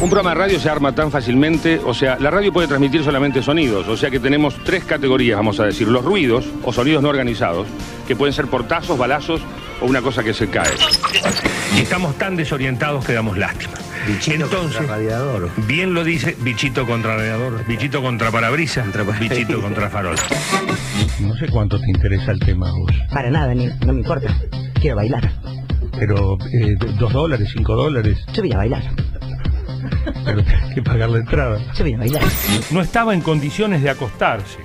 Un programa de radio se arma tan fácilmente, o sea, la radio puede transmitir solamente sonidos, o sea que tenemos tres categorías, vamos a decir, los ruidos o sonidos no organizados, que pueden ser portazos, balazos o una cosa que se cae. Y estamos tan desorientados que damos lástima. Bichito Entonces, contra radiador. bien lo dice, bichito contra radiador, bichito contra parabrisas, bichito contra farol. No sé cuánto te interesa el tema vos, Para nada, ni, no me importa. Quiero bailar. pero eh, dos dólares, cinco dólares, Yo voy a bailar. Pero que pagar la entrada. Yo voy a bailar. No estaba en condiciones de acostarse.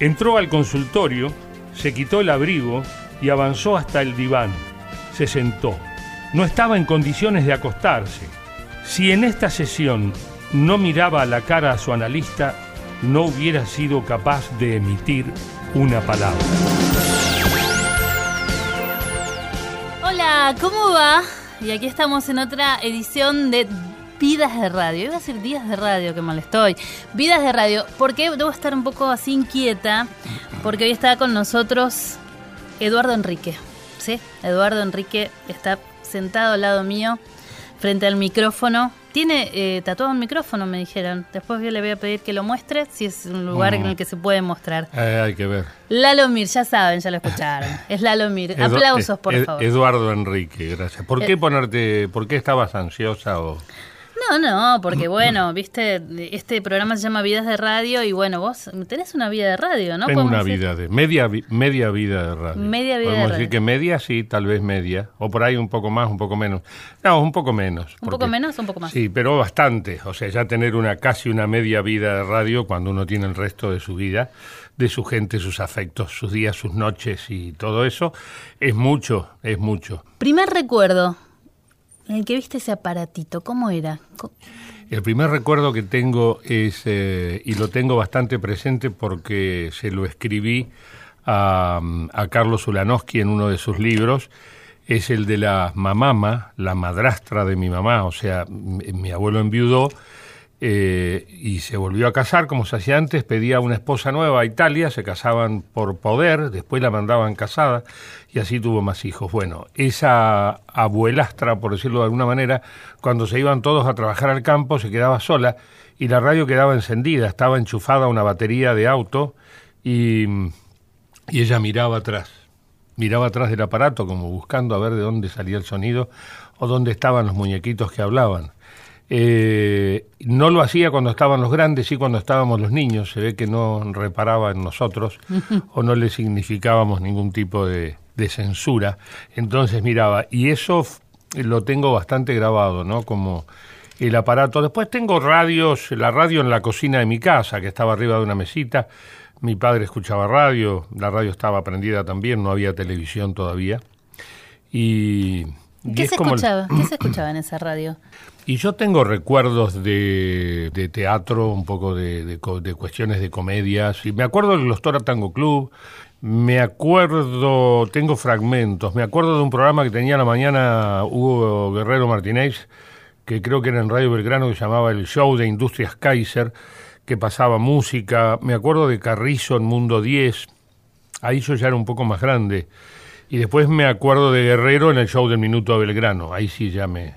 Entró al consultorio, se quitó el abrigo y avanzó hasta el diván. Se sentó. No estaba en condiciones de acostarse. Si en esta sesión no miraba a la cara a su analista, no hubiera sido capaz de emitir una palabra. Hola, ¿cómo va? Y aquí estamos en otra edición de Vidas de Radio. Iba a decir días de radio, que mal estoy. Vidas de Radio. ¿Por qué debo estar un poco así inquieta? Porque hoy está con nosotros Eduardo Enrique. ¿Sí? Eduardo Enrique está sentado al lado mío, frente al micrófono. Tiene eh, tatuado un micrófono, me dijeron. Después yo le voy a pedir que lo muestre, si es un lugar en el que se puede mostrar. hay que ver. Lalo Mir, ya saben, ya lo escucharon. Es Lalo Mir. Aplausos, por favor. Eduardo Enrique, gracias. ¿Por qué ponerte, por qué estabas ansiosa o...? No, no, porque bueno, viste, este programa se llama Vidas de Radio y bueno, vos tenés una vida de radio, ¿no? Tengo una decir. vida de media media vida de radio. Media vida de Podemos radio. decir que media sí, tal vez media, o por ahí un poco más, un poco menos. No, un poco menos. ¿Un poco menos un poco más? Sí, pero bastante. O sea, ya tener una casi una media vida de radio cuando uno tiene el resto de su vida, de su gente, sus afectos, sus días, sus noches y todo eso, es mucho, es mucho. Primer recuerdo en el que viste ese aparatito, ¿cómo era? El primer recuerdo que tengo es, eh, y lo tengo bastante presente porque se lo escribí a, a Carlos Ulanowski en uno de sus libros, es el de la mamama, la madrastra de mi mamá, o sea, mi abuelo enviudó eh, y se volvió a casar como se hacía antes, pedía una esposa nueva a Italia, se casaban por poder, después la mandaban casada y así tuvo más hijos. Bueno, esa abuelastra, por decirlo de alguna manera, cuando se iban todos a trabajar al campo se quedaba sola y la radio quedaba encendida, estaba enchufada a una batería de auto y, y ella miraba atrás, miraba atrás del aparato como buscando a ver de dónde salía el sonido o dónde estaban los muñequitos que hablaban. Eh, no lo hacía cuando estaban los grandes, sí cuando estábamos los niños. Se ve que no reparaba en nosotros o no le significábamos ningún tipo de, de censura. Entonces miraba, y eso lo tengo bastante grabado, ¿no? Como el aparato. Después tengo radios, la radio en la cocina de mi casa, que estaba arriba de una mesita. Mi padre escuchaba radio, la radio estaba prendida también, no había televisión todavía. Y, ¿Qué es se el- escuchaba? ¿Qué se escuchaba en esa radio? y yo tengo recuerdos de, de teatro, un poco de, de cuestiones de comedias. Y me acuerdo del Glostora Tango Club, me acuerdo, tengo fragmentos, me acuerdo de un programa que tenía a la mañana Hugo Guerrero Martínez, que creo que era en Radio Belgrano, que se llamaba El Show de Industrias Kaiser, que pasaba música. Me acuerdo de Carrizo en Mundo 10, ahí yo ya era un poco más grande. Y después me acuerdo de Guerrero en el show del Minuto a Belgrano. Ahí sí ya me.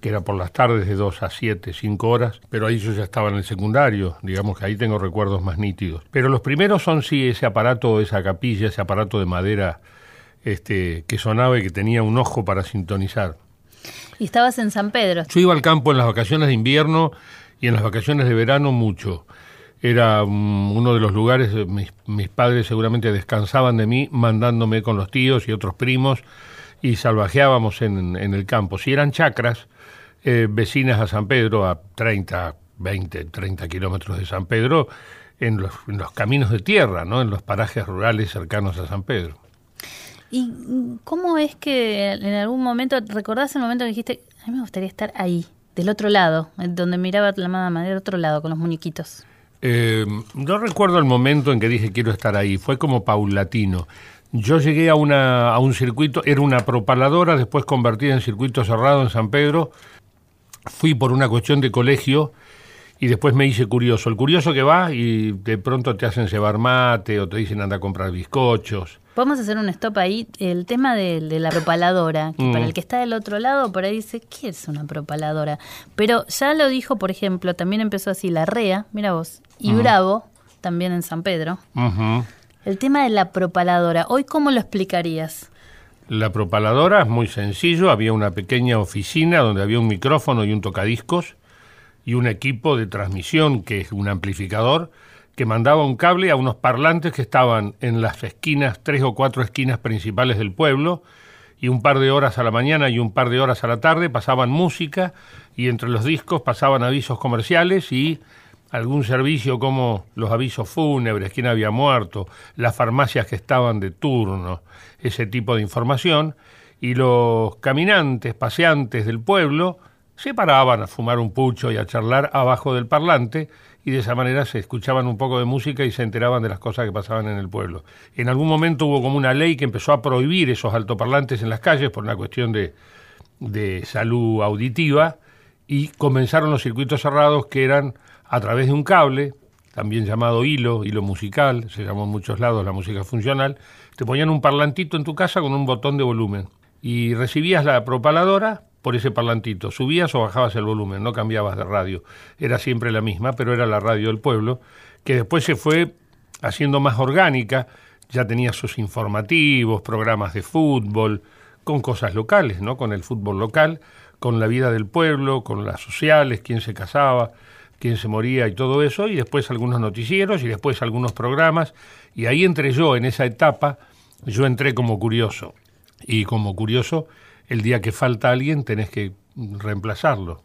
que era por las tardes de 2 a 7, 5 horas. Pero ahí yo ya estaba en el secundario. Digamos que ahí tengo recuerdos más nítidos. Pero los primeros son sí ese aparato, esa capilla, ese aparato de madera este, que sonaba y que tenía un ojo para sintonizar. Y estabas en San Pedro. Yo iba al campo en las vacaciones de invierno y en las vacaciones de verano mucho. Era mm, uno de los lugares, eh, mis, mis padres seguramente descansaban de mí mandándome con los tíos y otros primos y salvajeábamos en, en el campo. Si eran chacras, eh, vecinas a San Pedro, a 30, 20, 30 kilómetros de San Pedro, en los, caminos de tierra, ¿no? en los parajes rurales cercanos a San Pedro. ¿Y cómo es que en algún momento, recordás el momento que dijiste, a mí me gustaría estar ahí, del otro lado, donde miraba la mamá, del otro lado, con los muñequitos? Eh, no recuerdo el momento en que dije quiero estar ahí, fue como paulatino. Yo llegué a, una, un circuito, era una propaladora, después convertida en circuito cerrado en San Pedro. Fui por una cuestión de colegio y después me hice curioso. El curioso que va y de pronto te hacen llevar mate o te dicen anda a comprar bizcochos. Podemos hacer un stop ahí. El tema de, de la propaladora, que Mm. para el que está del otro lado, por ahí dice, ¿qué es una propaladora? Pero ya lo dijo, por ejemplo, también empezó así la REA, mira vos, y Bravo, también en San Pedro. El tema de la propaladora, ¿hoy cómo lo explicarías? La propaladora es muy sencillo, había una pequeña oficina donde había un micrófono y un tocadiscos y un equipo de transmisión que es un amplificador que mandaba un cable a unos parlantes que estaban en las esquinas, tres o cuatro esquinas principales del pueblo y un par de horas a la mañana y un par de horas a la tarde pasaban música y entre los discos pasaban avisos comerciales y algún servicio como los avisos fúnebres, quién había muerto, las farmacias que estaban de turno, ese tipo de información, y los caminantes, paseantes del pueblo se paraban a fumar un pucho y a charlar abajo del parlante y de esa manera se escuchaban un poco de música y se enteraban de las cosas que pasaban en el pueblo. En algún momento hubo como una ley que empezó a prohibir esos altoparlantes en las calles por una cuestión de, de salud auditiva y comenzaron los circuitos cerrados que eran a través de un cable, también llamado hilo, hilo musical, se llamó en muchos lados la música funcional, te ponían un parlantito en tu casa con un botón de volumen y recibías la propaladora por ese parlantito, subías o bajabas el volumen, no cambiabas de radio, era siempre la misma, pero era la radio del pueblo, que después se fue haciendo más orgánica, ya tenía sus informativos, programas de fútbol, con cosas locales, ¿no? Con el fútbol local, con la vida del pueblo, con las sociales, quién se casaba, quién se moría y todo eso, y después algunos noticieros y después algunos programas, y ahí entré yo en esa etapa, yo entré como curioso, y como curioso, el día que falta alguien tenés que reemplazarlo.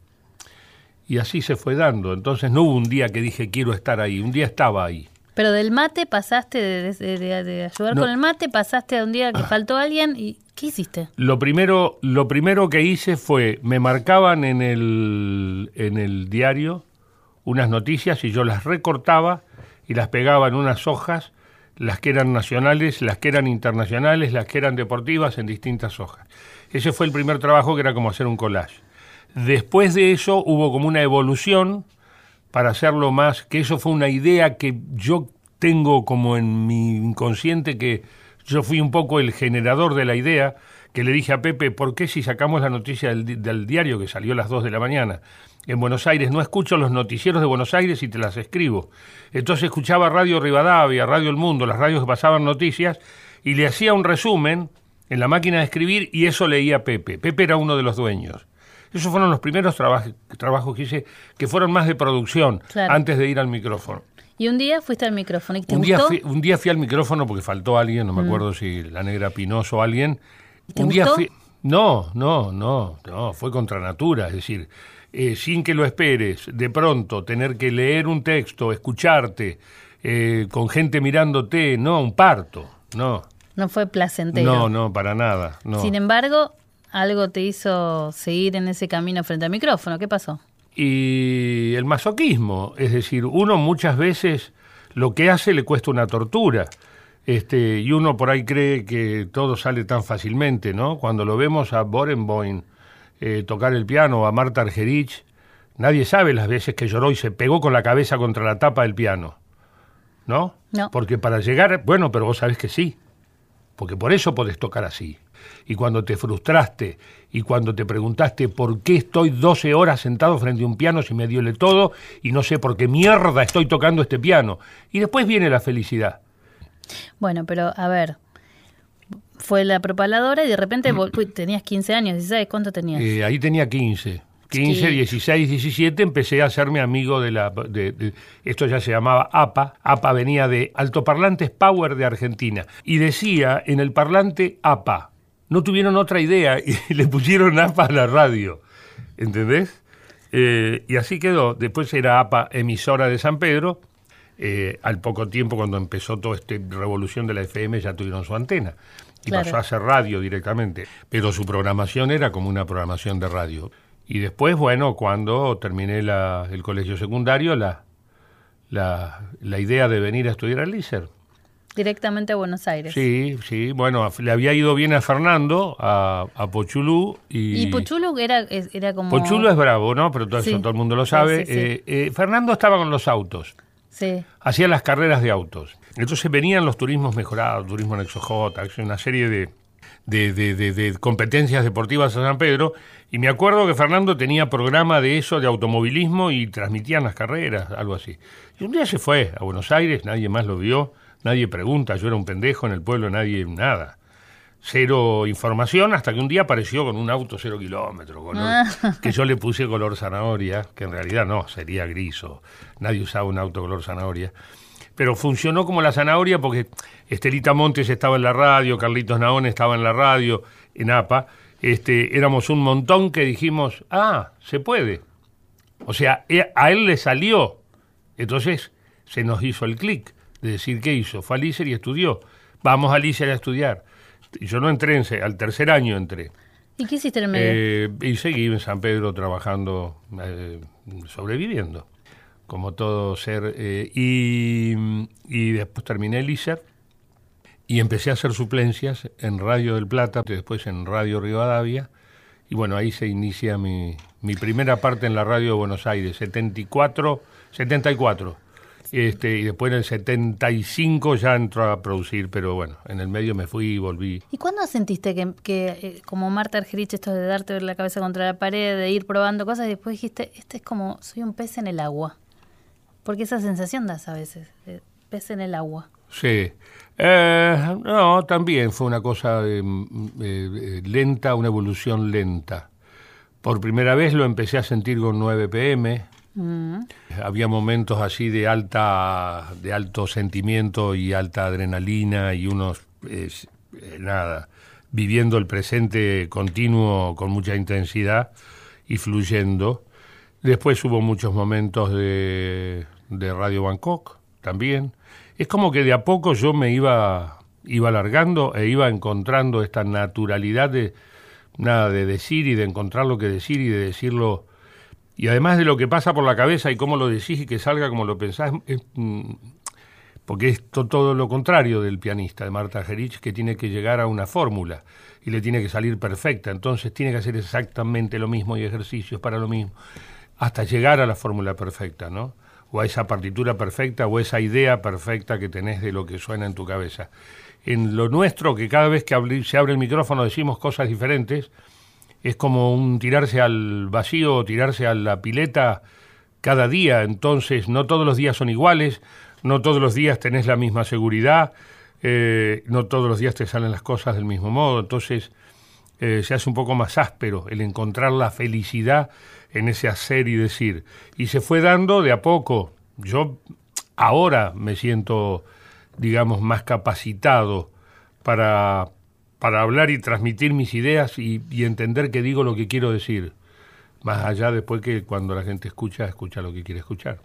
Y así se fue dando, entonces no hubo un día que dije quiero estar ahí, un día estaba ahí. Pero del mate pasaste de, de- de- de ayudar No. con el mate, pasaste a un día que faltó alguien y ¿qué hiciste? Lo primero, lo primero que hice fue, me marcaban en el, en el diario unas noticias y yo las recortaba y las pegaba en unas hojas, las que eran nacionales, las que eran internacionales, las que eran deportivas, en distintas hojas. Ese fue el primer trabajo que era como hacer un collage. Después de eso hubo como una evolución para hacerlo más, que eso fue una idea que yo tengo como en mi inconsciente, que yo fui un poco el generador de la idea, que le dije a Pepe, ¿por qué si sacamos la noticia del, del diario que salió a las 2 de la mañana en Buenos Aires, no escucho los noticieros de Buenos Aires y te las escribo? Entonces escuchaba Radio Rivadavia, Radio El Mundo, las radios que pasaban noticias, y le hacía un resumen en la máquina de escribir y eso leía Pepe. Pepe era uno de los dueños. Esos fueron los primeros trabaj- trabajos que hice, que fueron más de producción, Claro. antes de ir al micrófono. Y un día fuiste al micrófono y te Un día, fui, un día fui al micrófono porque faltó alguien, no me acuerdo si la negra Pinoso o alguien. ¿Te un día gustó? fui. No, no, no, no, fue contra natura, es decir, eh, sin que lo esperes, de pronto tener que leer un texto, escucharte, eh, con gente mirándote, no, un parto, no, No fue placentero. no, no, para nada, no. Sin embargo, algo te hizo seguir en ese camino frente al micrófono. ¿Qué pasó? y el masoquismo, es decir, uno muchas veces lo que hace le cuesta una tortura. Este, y uno por ahí cree que todo sale tan fácilmente, ¿no? Cuando lo vemos a Borenboim eh, tocar el piano, o a Marta Argerich, nadie sabe las veces que lloró y se pegó con la cabeza contra la tapa del piano, ¿no? No. Porque para llegar, bueno, pero vos sabés que sí, porque por eso podés tocar así. Y cuando te frustraste y cuando te preguntaste por qué estoy 12 horas sentado frente a un piano si me duele todo y no sé por qué mierda estoy tocando este piano. Y después viene la felicidad. Bueno, pero a ver. Fue la propaladora y de repente uy, tenías 15 años, 16, ¿cuánto tenías? Eh, ahí tenía 15. 15, Sí. 16, 17 empecé a hacerme amigo de la... de- de- esto ya se llamaba APA. APA venía de Altoparlantes Power de Argentina. Y decía en el parlante APA. No tuvieron otra idea y le pusieron APA a la radio. ¿Entendés? Eh, y así quedó. Después era APA emisora de San Pedro. Eh, al poco tiempo, cuando empezó toda esta revolución de la FM, ya tuvieron su antena. Y Claro. pasó a hacer radio directamente. Pero su programación era como una programación de radio. Y después, bueno, cuando terminé la- el colegio secundario, la, la, la idea de venir a estudiar al LICER. directamente a Buenos Aires. Sí, sí, bueno, le había ido bien a Fernando, a, a Pochulú. Y, Y Pochulu era, era como... Pochulú es bravo, ¿no? Pero todo Sí. eso todo el mundo lo sabe. sí, sí. Eh, eh, Fernando estaba con los autos. Sí. hacía las carreras de autos. Entonces venían los turismos mejorados, turismo en ExoJ, una serie de, de, de- de- de competencias deportivas a San Pedro. Y me acuerdo que Fernando tenía programa de eso, de automovilismo, y transmitían las carreras, algo así. Y un día se fue a Buenos Aires, nadie más lo vio, nadie pregunta, yo era un pendejo en el pueblo, nadie, nada. Cero información, hasta que un día apareció con un auto cero kilómetros, color- que yo le puse color zanahoria, que en realidad no, sería gris o nadie usaba un auto color zanahoria. Pero funcionó como la zanahoria porque Estelita Montes estaba en la radio, Carlitos Naón estaba en la radio, en APA. Este, éramos un montón que dijimos, ah, se puede. O sea, e- a él le salió. Entonces se nos hizo el clic de decir qué hizo. Fue a Lícer y estudió. Vamos a Lícer a estudiar. Y Yo no entré, en al tercer año entré. ¿Y qué hiciste en el medio? Eh, y seguí en San Pedro trabajando, eh, sobreviviendo, como todo ser. eh, y, y después terminé el ISER y empecé a hacer suplencias en Radio del Plata, después en Radio Rivadavia. Y bueno, ahí se inicia mi, mi primera parte en la radio de Buenos Aires, 74, 74. Este, y después en el 75 ya entró a producir, pero bueno, en el medio me fui y volví. ¿Y cuándo sentiste que, que, eh, como Marta Argerich, esto de darte la cabeza contra la pared, de ir probando cosas, y después dijiste, este es como, soy un pez en el agua? Porque esa sensación das a veces, pez en el agua. Sí. Eh, no, también fue una cosa eh, eh, eh, lenta, una evolución lenta. Por primera vez lo empecé a sentir con 9 pm. Mm. Había momentos así de alta, de alto sentimiento y alta adrenalina y unos, nada, viviendo el presente continuo con mucha intensidad y fluyendo. Después hubo muchos momentos de, de Radio Bangkok también. Es como que de a poco yo me iba, iba alargando e iba encontrando esta naturalidad de nada de decir y de encontrar lo que decir y de decirlo. Y además de lo que pasa por la cabeza y cómo lo decís y que salga como lo pensás, es, mm, porque es to- todo lo contrario del pianista, de Marta Gerich, que tiene que llegar a una fórmula y le tiene que salir perfecta. Entonces tiene que hacer exactamente lo mismo y ejercicios para lo mismo, hasta llegar a la fórmula perfecta, ¿no? O a esa partitura perfecta o esa idea perfecta que tenés de lo que suena en tu cabeza. En lo nuestro, que cada vez que se abre el micrófono decimos cosas diferentes, es como un tirarse al vacío o tirarse a la pileta cada día, entonces no todos los días son iguales, no todos los días tenés la misma seguridad, eh, no todos los días te salen las cosas del mismo modo, entonces eh, se hace un poco más áspero el encontrar la felicidad en ese hacer y decir. Y se fue dando de a poco. Yo ahora me siento, digamos, más capacitado para, para hablar y transmitir mis ideas y, y entender que digo lo que quiero decir. Más allá después que cuando la gente escucha, escucha lo que quiere escuchar.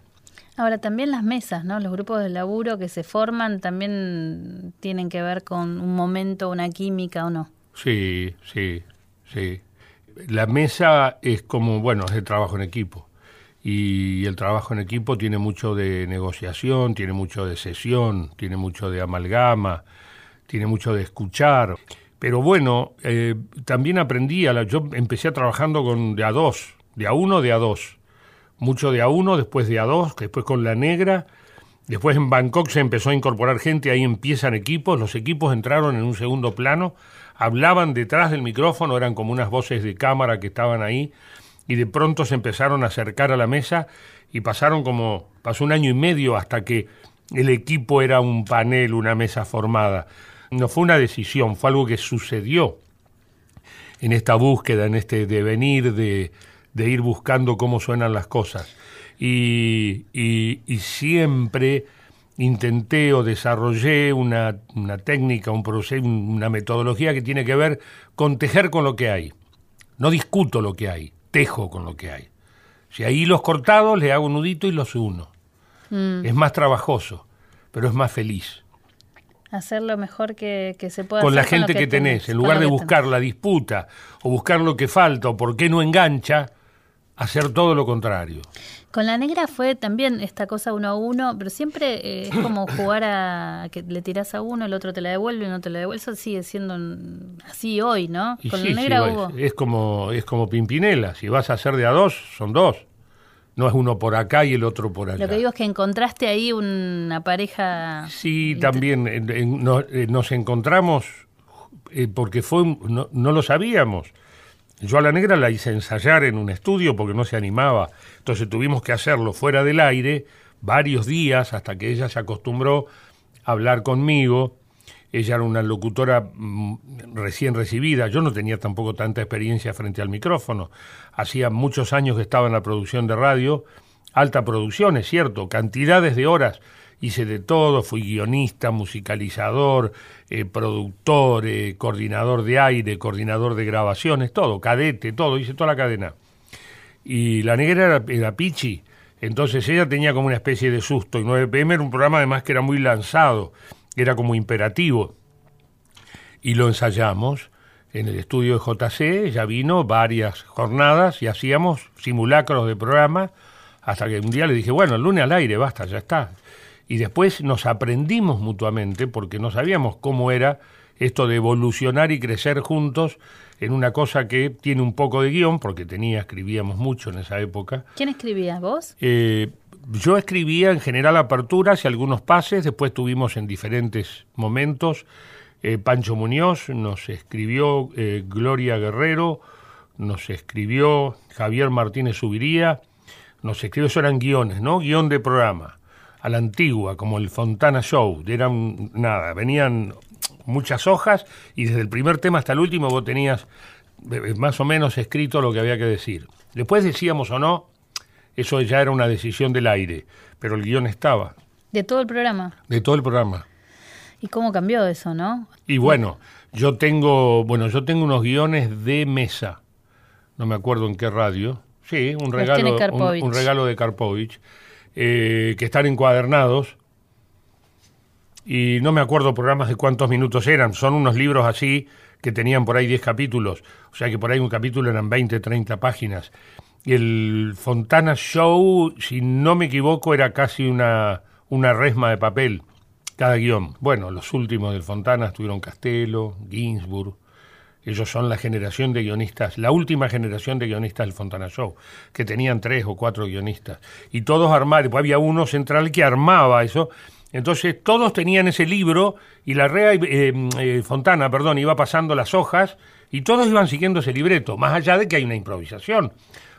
Ahora, también las mesas, ¿no? Los grupos de laburo que se forman también tienen que ver con un momento, una química o no. Sí, sí, sí. La mesa es como, bueno, es el trabajo en equipo. Y el trabajo en equipo tiene mucho de negociación, tiene mucho de sesión, tiene mucho de amalgama, tiene mucho de escuchar. Pero bueno, eh, también aprendí, a la, yo empecé trabajando con de a dos, de a uno, de a dos. Mucho de a uno, después de a dos, después con la negra. Después en Bangkok se empezó a incorporar gente, ahí empiezan equipos, los equipos entraron en un segundo plano, hablaban detrás del micrófono, eran como unas voces de cámara que estaban ahí, y de pronto se empezaron a acercar a la mesa y pasaron como, pasó un año y medio hasta que el equipo era un panel, una mesa formada. No fue una decisión, fue algo que sucedió en esta búsqueda, en este devenir de, de ir buscando cómo suenan las cosas. Y, y, y siempre intenté o desarrollé una, una técnica, un proceso, una metodología que tiene que ver con tejer con lo que hay. No discuto lo que hay, tejo con lo que hay. Si hay hilos cortados, le hago un nudito y los uno. Mm. Es más trabajoso, pero es más feliz. Hacer lo mejor que, que se pueda Con la gente que tenés, en lugar de buscar tenés. la disputa o buscar lo que falta o por qué no engancha, hacer todo lo contrario. Con la negra fue también esta cosa uno a uno, pero siempre eh, es como jugar a que le tiras a uno, el otro te la devuelve y no te la devuelve. Eso sigue siendo un- así hoy, ¿no? Y Con sí, la negra sí, hubo. es, como es como Pimpinela, si vas a hacer de a dos, son dos. No es uno por acá y el otro por allá. Lo que digo es que encontraste ahí una pareja. Sí, también en- en- no- eh, nos encontramos eh, porque fue no, no lo sabíamos. Yo a la negra la hice ensayar en un estudio porque no se animaba. Entonces tuvimos que hacerlo fuera del aire varios días hasta que ella se acostumbró a hablar conmigo. Ella era una locutora mm, recién recibida. Yo no tenía tampoco tanta experiencia frente al micrófono. Hacía muchos años que estaba en la producción de radio. Alta producción, es cierto, cantidades de horas. Hice de todo, fui guionista, musicalizador, eh, productor, eh, coordinador de aire, coordinador de grabaciones, todo, cadete, todo, hice toda la cadena. Y la negra era, Pichi, entonces ella tenía como una especie de susto. Y 9pm era un programa además que era muy lanzado, era como imperativo. Y lo ensayamos en el estudio de JC, ella vino varias jornadas y hacíamos simulacros de programa hasta que un día le dije, bueno, el lunes al aire, basta, ya está. Y después nos aprendimos mutuamente porque no sabíamos cómo era esto de evolucionar y crecer juntos en una cosa que tiene un poco de guion, porque tenía, escribíamos mucho en esa época. ¿Quién escribía? ¿Vos? Eh, yo escribía en general aperturas y algunos pases, después tuvimos en diferentes momentos. eh, Pancho Muñoz nos escribió, eh, Gloria Guerrero nos escribió, Javier Martínez Subiría, nos escribió, eso eran guiones, ¿no? Guión de programa, a la antigua, como el Fontana Show, eran nada, venían muchas hojas y desde el primer tema hasta el último vos tenías eh, más o menos escrito lo que había que decir. Después decíamos o no, eso ya era una decisión del aire, pero el guion estaba, De todo el programa. de todo el programa. ¿Y cómo cambió eso, no? Y bueno, yo tengo, bueno, yo tengo unos guiones de mesa. No me acuerdo en qué radio. Sí, un regalo, un, un regalo de Karpovich, eh, que están encuadernados. Y no me acuerdo programas de cuántos minutos eran. Son unos libros así que tenían por ahí 10 capítulos. O sea que por ahí un capítulo eran 20, 30 páginas. Y el Fontana Show, si no me equivoco, era casi una, una resma de papel, cada guion. Bueno, los últimos del Fontana estuvieron Castelo, Ginsburg. Ellos son la generación de guionistas, la última generación de guionistas del Fontana Show, que tenían tres o cuatro guionistas. Y todos armaban, pues había uno central que armaba eso. Entonces todos tenían ese libro y la Rea eh, eh, Fontana, perdón, iba pasando las hojas y todos iban siguiendo ese libreto, más allá de que hay una improvisación,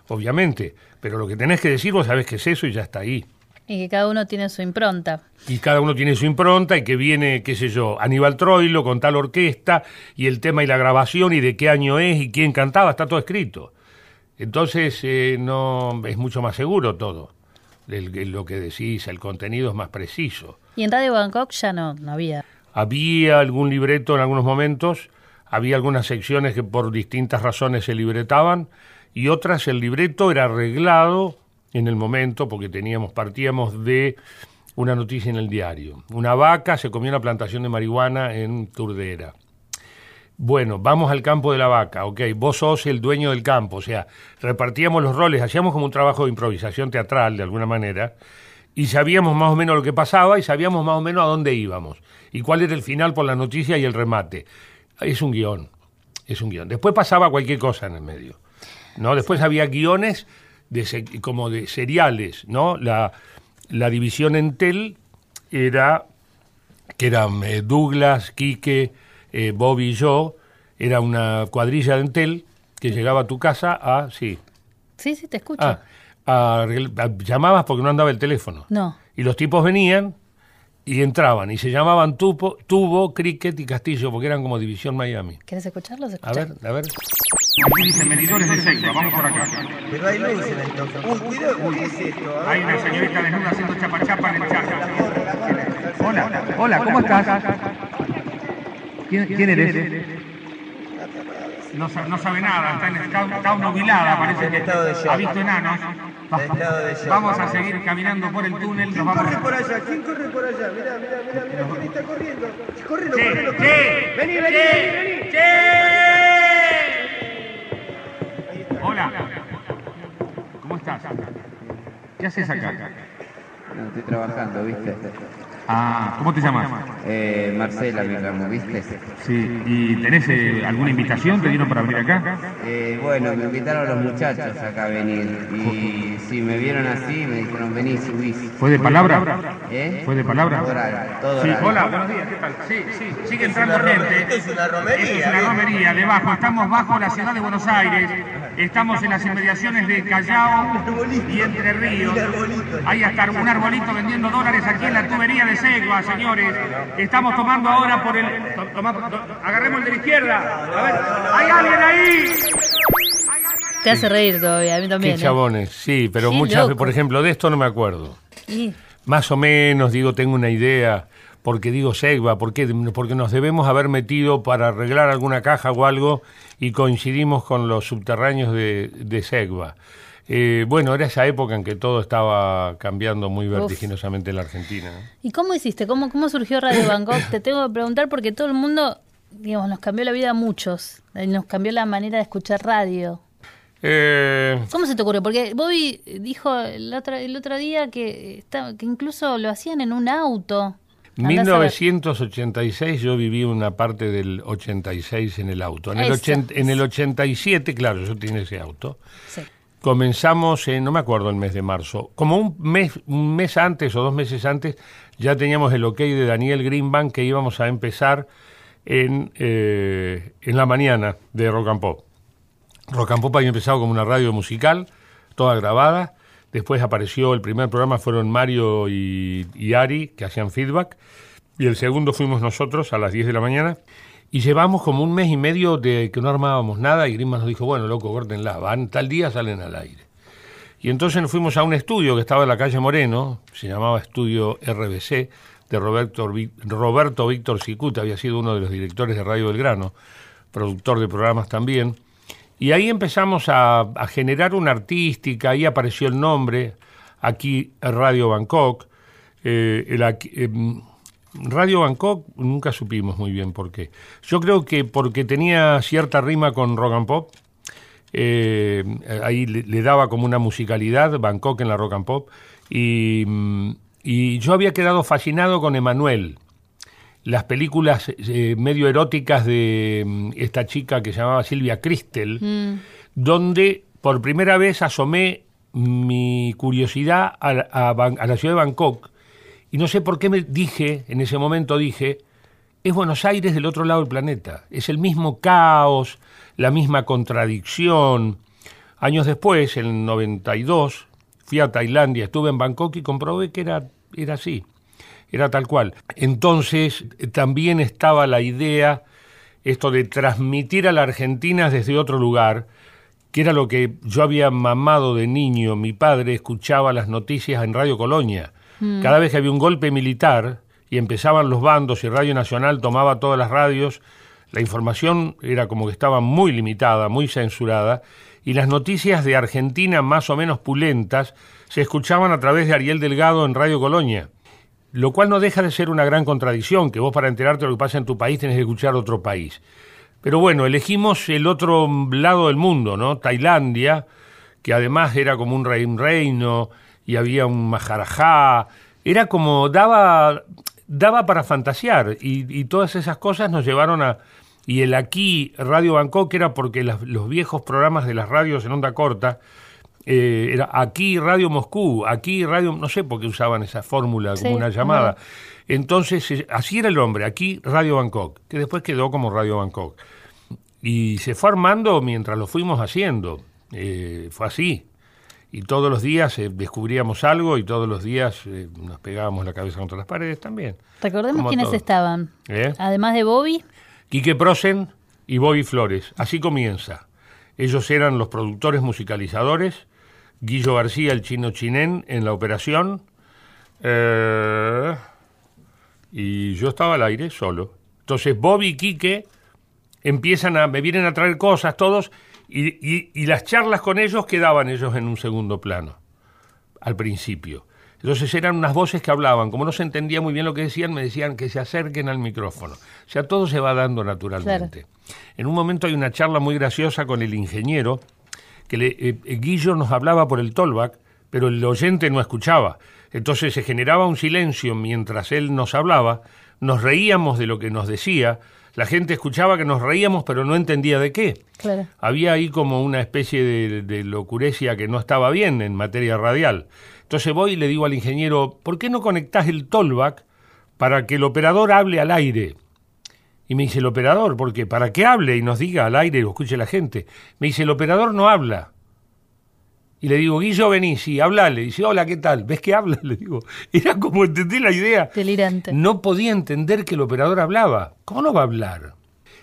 obviamente. Pero lo que tenés que decir, vos sabés que es eso y ya está ahí. Y que cada uno tiene su impronta. Y cada uno tiene su impronta y que viene, qué sé yo, Aníbal Troilo con tal orquesta y el tema y la grabación y de qué año es y quién cantaba, está todo escrito. Entonces eh, no es mucho más seguro todo. El- el- lo que decís, el contenido es más preciso. Y en Radio Bangkok ya no, no había. Había algún libreto en algunos momentos, había algunas secciones que por distintas razones se libretaban y otras el libreto era arreglado en el momento porque teníamos partíamos de una noticia en el diario. Una vaca se comió una plantación de marihuana en Turdera. Bueno, vamos al campo de la vaca, ok, vos sos el dueño del campo, o sea, repartíamos los roles, hacíamos como un trabajo de improvisación teatral de alguna manera, y sabíamos más o menos lo que pasaba y sabíamos más o menos a dónde íbamos, y cuál era el final por la noticia y el remate. Es un guion, es un guion. Después pasaba cualquier cosa en el medio, ¿no? Después había guiones de como de seriales, ¿no? La, la división Entel era que eran eh, Douglas, Quique, eh, Bobby y yo, era una cuadrilla de Entel que llegaba a tu casa a, sí, Sí, sí, te escucho. ah, a arregl- a- llamabas porque no andaba el teléfono. No. Y los tipos venían y entraban y se llamaban Tupo, Tubo, Cricket y Castillo porque eran como División Miami. ¿Querés escucharlos? A ver, a ver. Dice medidores de secta, vamos por acá. Pero hay luz en el toque. Uy, cuidado, ¿qué es esto? Hay una señorita desnuda haciendo chapachapa en el chat. Hola, hola, ¿cómo estás? ¿Quién, quién eres? No, no sabe nada, está, en, está, está parece que ha visto enanos. Vamos a seguir caminando por el túnel. ¿Quién vamos corre por allá? ¿Quién corre por allá? Mirá, mirá, mirá, mirá, ¿quién está corriendo? Correlo, correlo, correlo. Vení, vení, vení, vení. Hola. ¿Cómo estás? ¿Qué haces acá? No, estoy trabajando, ¿viste? Ah, ¿cómo te llamas? Eh, Marcela me llamo, ¿viste? Sí, ¿y tenés eh, alguna invitación? ¿Te dieron para venir acá? Eh, bueno, me invitaron los muchachos acá a venir y si me vieron así me dijeron vení, subís. ¿Fue de palabra? ¿Eh? ¿Fue de palabra? Oral, todo Sí, oral. hola, buenos días, ¿qué tal? Sí, sí, sigue entrando gente. Es una romería. es una romería, debajo. Estamos bajo la ciudad de Buenos Aires. Estamos en las inmediaciones de Callao y Entre Ríos. Hay hasta un arbolito vendiendo dólares aquí en la tubería de Segua, señores. Estamos tomando ahora por el... to- toma- to- agarremos el de la izquierda. A ver, ¿hay alguien ahí? Te hace reír todavía, a mí también. Qué ¿eh? chabones, sí, pero Qué muchas veces, por ejemplo, de esto no me acuerdo. Y- Más o menos, digo, tengo una idea, porque digo Segva, ¿por qué? Porque nos debemos haber metido para arreglar alguna caja o algo y coincidimos con los subterráneos de, de Segva. Eh, bueno, era esa época en que todo estaba cambiando muy vertiginosamente en la Argentina. ¿Y cómo hiciste? ¿Cómo, ¿Cómo surgió Radio Bangkok? Te tengo que preguntar porque todo el mundo, digamos, nos cambió la vida a muchos. Eh, Nos cambió la manera de escuchar radio. Eh, ¿Cómo se te ocurre? Porque Bobby dijo el otro, el otro día que, está, que incluso lo hacían en un auto. Andás a ver. 1986 yo viví una parte del 86 en el auto. En el. 80 en el 87, claro, yo tenía ese auto. Sí. Comenzamos, en, no me acuerdo el mes de marzo, como un mes, un mes antes o dos meses antes, ya teníamos el ok de Daniel Greenbank que íbamos a empezar en, eh, en la mañana de Rock and Pop. Rock and Pop había empezado como una radio musical, toda grabada. Después apareció, el primer programa fueron Mario y, Ari, que hacían feedback. Y el segundo fuimos nosotros a las 10 de la mañana. Y llevamos como un mes y medio de que no armábamos nada. Y Greenman nos dijo, bueno, loco, córtenla, van tal día, salen al aire. Y entonces nos fuimos a un estudio que estaba en la calle Moreno, se llamaba Estudio RBC, de Roberto, Roberto Víctor Cicuta, había sido uno de los directores de Radio Belgrano, productor de programas también. Y ahí empezamos a, generar una artística, ahí apareció el nombre, aquí Radio Bangkok. eh, el em, Radio Bangkok nunca supimos muy bien por qué. Yo creo que porque tenía cierta rima con rock and pop, eh, ahí le, le daba como una musicalidad, Bangkok en la rock and pop, y, mm, y yo había quedado fascinado con Emanuel, las películas eh, medio eróticas de mm, esta chica que se llamaba Silvia Cristel, donde por primera vez asomé mi curiosidad a la ciudad de Bangkok, y no sé por qué me dije, en ese momento dije, es Buenos Aires del otro lado del planeta. Es el mismo caos, la misma contradicción. Años después, en el 92, fui a Tailandia, estuve en Bangkok y comprobé que era, era así, era tal cual. Entonces, también estaba la idea, esto de transmitir a la Argentina desde otro lugar, que era lo que yo había mamado de niño. Mi padre escuchaba las noticias en Radio Colonia. Cada vez que había un golpe militar y empezaban los bandos y Radio Nacional tomaba todas las radios, la información era como que estaba muy limitada, muy censurada, y las noticias de Argentina más o menos pulentas se escuchaban a través de Ariel Delgado en Radio Colonia. Lo cual no deja de ser una gran contradicción, que vos para enterarte de lo que pasa en tu país tenés que escuchar otro país. Pero bueno, elegimos el otro lado del mundo, ¿no? Tailandia, que además era como un reino y había un maharajá. Era como, daba, daba para fantasear y, y todas esas cosas nos llevaron a... Y el aquí, Radio Bangkok, era porque las- los viejos programas de las radios en onda corta, eh, era aquí Radio Moscú, aquí Radio, no sé por qué usaban esa fórmula como Sí, una llamada. Entonces, eh, así era el nombre, aquí Radio Bangkok, que después quedó como Radio Bangkok. Y se fue armando mientras lo fuimos haciendo. Eh, fue así. Y todos los días eh, descubríamos algo y todos los días eh, nos pegábamos la cabeza contra las paredes también. Recordemos quiénes estaban. ¿Eh? Además de Bobby, Quique Prosen y Bobby Flores. Así comienza. Ellos eran los productores musicalizadores. Guillo García, el chino chinén, en la operación. Y yo estaba al aire solo. Entonces Bobby y Quique empiezan a, me vienen a traer cosas todos y, y- y las charlas con ellos quedaban ellos en un segundo plano al principio. Entonces eran unas voces que hablaban, como no se entendía muy bien lo que decían, me decían que se acerquen al micrófono. O sea, todo se va dando naturalmente. En un momento hay una charla muy graciosa con el ingeniero, que le, eh, eh, Guillo nos hablaba por el tollback, pero el oyente no escuchaba. Entonces se generaba un silencio mientras él nos hablaba, nos reíamos de lo que nos decía, la gente escuchaba que nos reíamos pero no entendía de qué. Claro. Había ahí como una especie de, de locurecia que no estaba bien en materia radial. Entonces voy y le digo al ingeniero, ¿por qué no conectás el tollback para que el operador hable al aire? Y me dice el operador, porque para que hable y nos diga al aire y lo escuche la gente. Me dice, el operador no habla. Y le digo, Guillo, vení, sí, hablale. Dice, hola, ¿qué tal? ¿Ves que habla? Le digo, era como entender la idea. Delirante. No podía entender que el operador hablaba. ¿Cómo no va a hablar?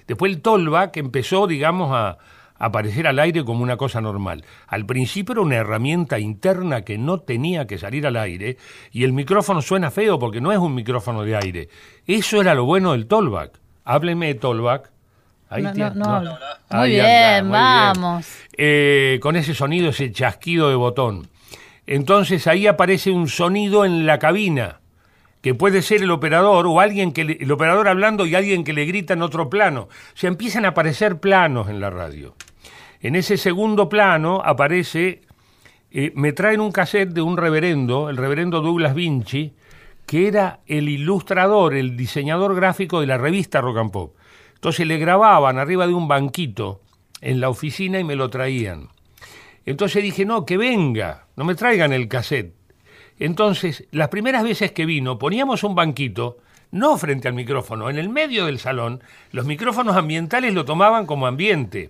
Después el tollback empezó, digamos, a, a aparecer al aire como una cosa normal. Al principio era una herramienta interna que no tenía que salir al aire y el micrófono suena feo porque no es un micrófono de aire. Eso era lo bueno del tollback. Hábleme de tollback. Ahí No, no, no hablo. Muy bien, vamos. Eh, con ese sonido, ese chasquido de botón. Entonces ahí aparece un sonido en la cabina, que puede ser el operador o alguien que le- el operador hablando y alguien que le grita en otro plano. O sea, empiezan a aparecer planos en la radio. En ese segundo plano aparece, eh, me traen un cassette de un reverendo, el reverendo Douglas Vinci, que era el ilustrador, el diseñador gráfico de la revista Rock and Pop. Entonces le grababan arriba de un banquito en la oficina y me lo traían. Entonces dije, no, que venga, no me traigan el cassette. Entonces, las primeras veces que vino, poníamos un banquito, no frente al micrófono, en el medio del salón, los micrófonos ambientales lo tomaban como ambiente.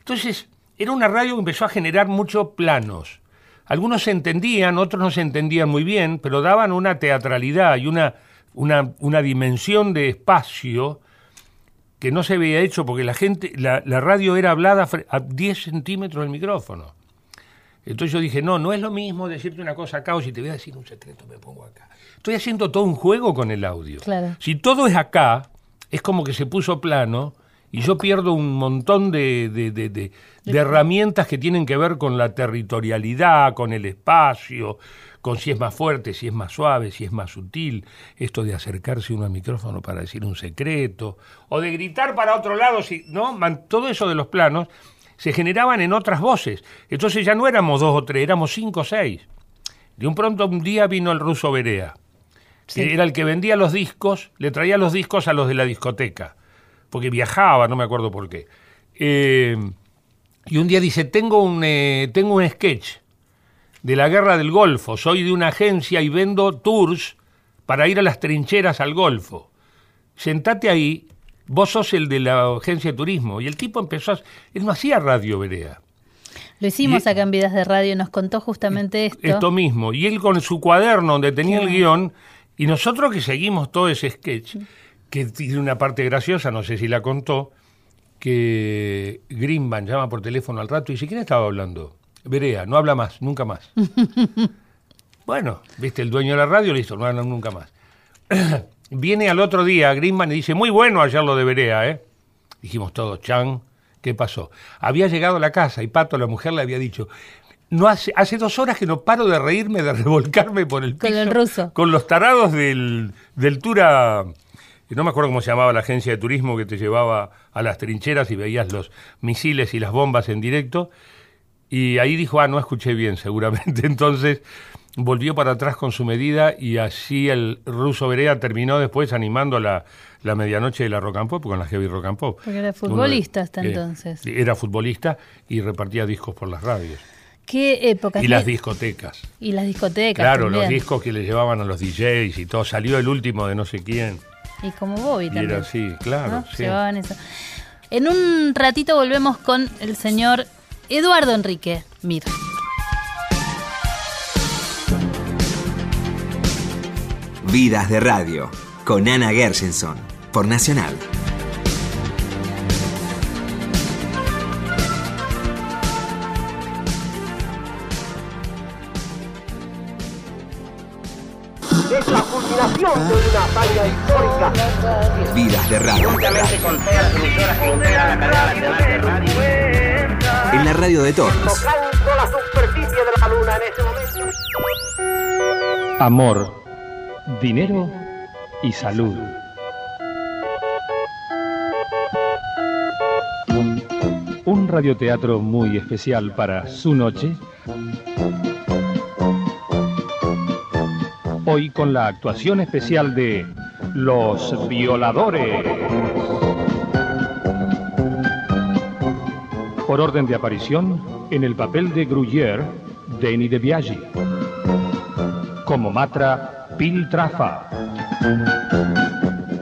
Entonces, era una radio que empezó a generar muchos planos. Algunos se entendían, otros no se entendían muy bien, pero daban una teatralidad y una, una, una dimensión de espacio que no se había hecho porque la gente, la, la radio era hablada a 10 centímetros del micrófono. Entonces yo dije, no, no es lo mismo decirte una cosa acá o si te voy a decir un secreto me pongo acá. Estoy haciendo todo un juego con el audio. Claro. Si todo es acá, es como que se puso plano y yo pierdo un montón de, de- de- de- de herramientas que tienen que ver con la territorialidad, con el espacio, con si es más fuerte, si es más suave, si es más sutil, esto de acercarse uno al micrófono para decir un secreto, o de gritar para otro lado, si, ¿no? Todo eso de los planos se generaban en otras voces. Entonces ya no éramos dos o tres, éramos cinco o seis. De un pronto un día vino el ruso Berea, que era el que vendía los discos, le traía los discos a los de la discoteca, porque viajaba, no me acuerdo por qué. Eh, y un día dice, tengo un, eh, tengo un sketch de la guerra del Golfo, soy de una agencia y vendo tours para ir a las trincheras al Golfo. Sentate ahí, vos sos el de la agencia de turismo. Y el tipo empezó a... Él no hacía radio, Berea. Lo hicimos Y- acá en Vidas de Radio, nos contó justamente esto. Esto mismo. Y él con su cuaderno donde tenía el guion, y nosotros que seguimos todo ese sketch, que tiene una parte graciosa, no sé si la contó, que Greenban llama por teléfono al rato y dice, ¿quién estaba hablando? Berea, no habla más, nunca más. bueno, viste, el dueño de la radio, listo, no habla nunca más. Viene al otro día Greenban y dice, muy bueno ayer lo de Berea, ¿eh? Dijimos todos, Chan, ¿qué pasó? Había llegado a la casa y Pato, la mujer, le había dicho, no hace, hace dos horas que no paro de reírme, de revolcarme por el Con piso. el ruso. Con los tarados del, del Tura, no me acuerdo cómo se llamaba la agencia de turismo que te llevaba a las trincheras y veías los misiles y las bombas en directo. Y ahí dijo, ah, no escuché bien, seguramente. Entonces volvió para atrás con su medida y así el ruso Berea terminó después animando la, la medianoche de la rock and pop con la heavy rock and pop. Porque era futbolista Uno- hasta eh, entonces. Era futbolista y repartía discos por las radios. ¿Qué épocas? Y las discotecas. y las discotecas. Claro, también. los discos que le llevaban a los DJs y todo. Salió el último de no sé quién. Y como Bobby Y también. era así, claro. ¿no? sí. Llevaban eso. En un ratito volvemos con el señor Eduardo Enrique Mir. Vidas de Radio, con Ana Gershenson, por Nacional. Es la culminación de una hazaña histórica. Vidas de Radio. En la radio de todos. Tocando la superficie de la luna en ese momento. Amor, dinero y salud. Un radioteatro muy especial para su noche hoy con la actuación especial de Los Violadores. Por orden de aparición, en el papel de Gruyère, Denny de Biagi. Como Matra, Piltrafa.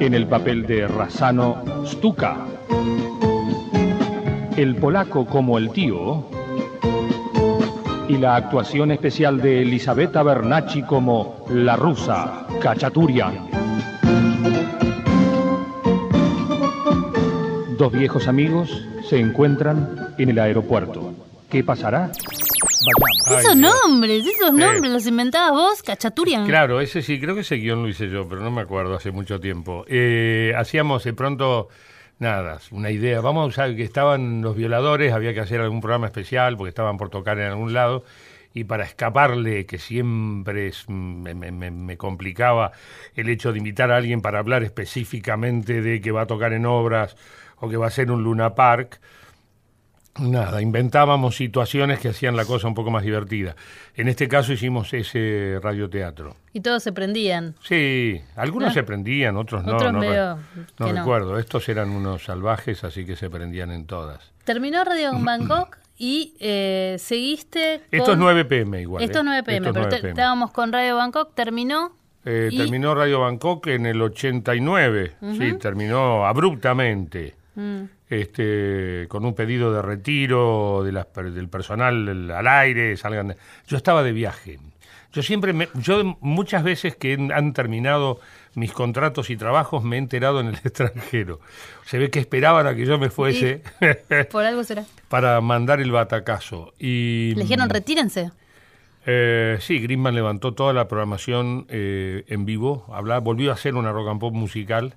En el papel de Razzano, Stuka. El polaco como el tío. Y la actuación especial de Elisabetta Bernacci como la rusa, Kachaturian. Dos viejos amigos se encuentran en el aeropuerto. ¿Qué pasará? Vayamos. Ay, Esos Dios. nombres, esos Sí. nombres los inventabas vos, Cachaturian. Claro, ese sí, creo que ese guion lo hice yo, pero no me acuerdo, hace mucho tiempo. Eh, hacíamos de pronto, nada, una idea. Vamos a usar que estaban los violadores, había que hacer algún programa especial porque estaban por tocar en algún lado. Y para escaparle, que siempre es- me, me- me- me complicaba el hecho de invitar a alguien para hablar específicamente de que va a tocar en obras o que va a ser un Luna Park, Nada, inventábamos situaciones que hacían la cosa un poco más divertida. En este caso hicimos ese radioteatro. Y todos se prendían. Sí, algunos ¿No? se prendían, otros no. Otros no, recuerdo. Estos eran unos salvajes, así que se prendían en todas. Terminó Radio Bangkok y eh, seguiste con... Esto es 9 pm igual. Esto ¿eh? es 9 pm, Esto es pero 9 te- PM. estábamos con Radio Bangkok, terminó... Eh, y- Terminó Radio Bangkok en el 89. Sí, terminó abruptamente. Mm. este, con un pedido de retiro de las per- del personal al aire, salgan. de- Yo estaba de viaje. Yo siempre, me- yo muchas veces que han- han terminado mis contratos y trabajos me he enterado en el extranjero. Se ve que esperaban a que yo me fuese Por algo será. para mandar el batacazo. Y, Le dijeron, retírense. eh, sí, Grisman levantó toda la programación eh, en vivo, hablaba, volvió a hacer una rock and pop musical,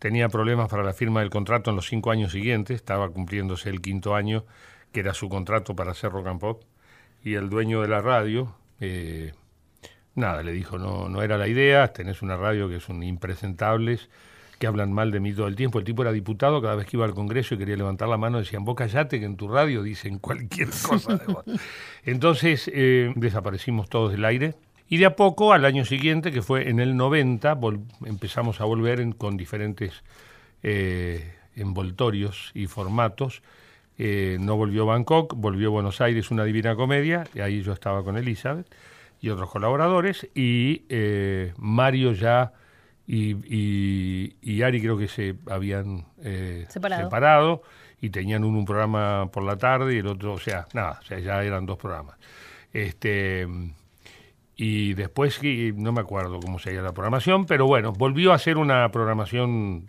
tenía problemas para la firma del contrato en los cinco años siguientes, estaba cumpliéndose el quinto año, que era su contrato para hacer rock and pop, y el dueño de la radio, eh, nada, le dijo, no, no era la idea, tenés una radio que son impresentables, que hablan mal de mí todo el tiempo. El tipo era diputado, cada vez que iba al Congreso y quería levantar la mano, decían, vos callate que en tu radio dicen cualquier cosa de vos. Entonces eh, desaparecimos todos del aire. Y de a poco, al año siguiente, que fue en el 90, vol- empezamos a volver en- con diferentes eh, envoltorios y formatos. Eh, no volvió Bangkok, volvió Buenos Aires, una divina comedia, y ahí yo estaba con Elizabeth y otros colaboradores, y eh, Mario ya y, y, y Ari creo que se habían eh, Separado. separado y tenían uno un programa por la tarde y el otro, o sea, nada, o sea, ya eran dos programas. Este y después no me acuerdo cómo sería la programación, pero bueno, volvió a ser una programación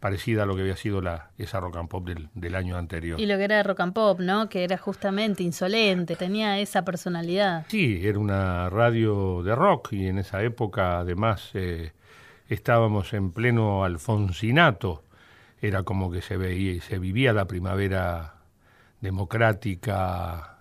parecida a lo que había sido la esa rock and pop del, del año anterior. Y lo que era rock and pop, ¿no? Que era justamente insolente, tenía esa personalidad. Sí, era una radio de rock y en esa época además eh, estábamos en pleno alfonsinato. Era como que se veía y se vivía la primavera democrática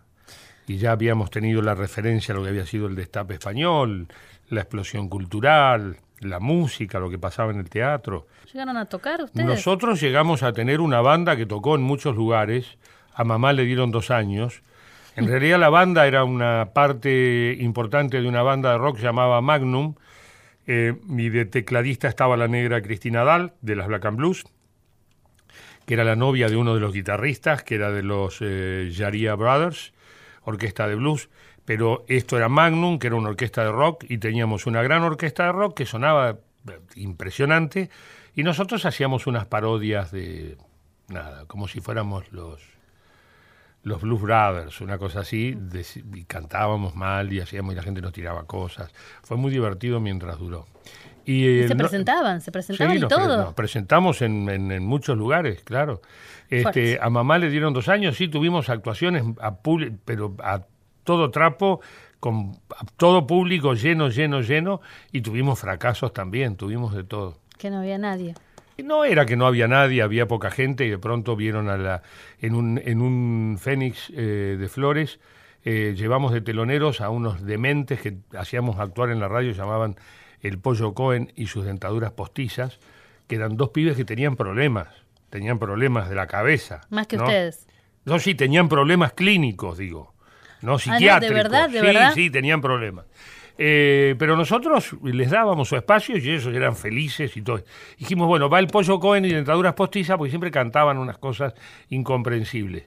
y ya habíamos tenido la referencia a lo que había sido el destape español, la explosión cultural, la música, lo que pasaba en el teatro. ¿Llegaron a tocar ustedes? Nosotros llegamos a tener una banda que tocó en muchos lugares. A mamá le dieron dos años. En realidad la banda era una parte importante de una banda de rock llamada Magnum. Eh, y de tecladista estaba la negra Cristina Dal, de las Black and Blues, que era la novia de uno de los guitarristas, que era de los eh, Yaria Brothers, orquesta de blues. Pero esto era Magnum, que era una orquesta de rock, y teníamos una gran orquesta de rock que sonaba eh, impresionante, y nosotros hacíamos unas parodias de nada, como si fuéramos los los Blues Brothers, una cosa así, de- y cantábamos mal y hacíamos y la gente nos tiraba cosas. Fue muy divertido mientras duró. Y, Y eh, se no- presentaban, se presentaban Sí, y pre- todo. nos presentamos en, en- en muchos lugares, claro. Este, a mamá le dieron dos años, sí, tuvimos actuaciones, a pero a todo trapo, con a todo público lleno, lleno, lleno, y tuvimos fracasos también, tuvimos de todo. Que no había nadie. No era que no había nadie, había poca gente y de pronto vieron a la en un en un Fénix eh, de Flores eh, llevamos de teloneros a unos dementes que hacíamos actuar en la radio llamaban el Pollo Cohen y sus dentaduras postizas que eran dos pibes que tenían problemas tenían problemas de la cabeza Más que ¿no? ustedes. no sí tenían problemas clínicos digo no Ah, ¿de psiquiátricos verdad, de sí verdad? sí tenían problemas Eh, pero nosotros les dábamos su espacio y ellos eran felices y todo. Dijimos, bueno, va el pollo Cohen y dentaduras postizas porque siempre cantaban unas cosas incomprensibles.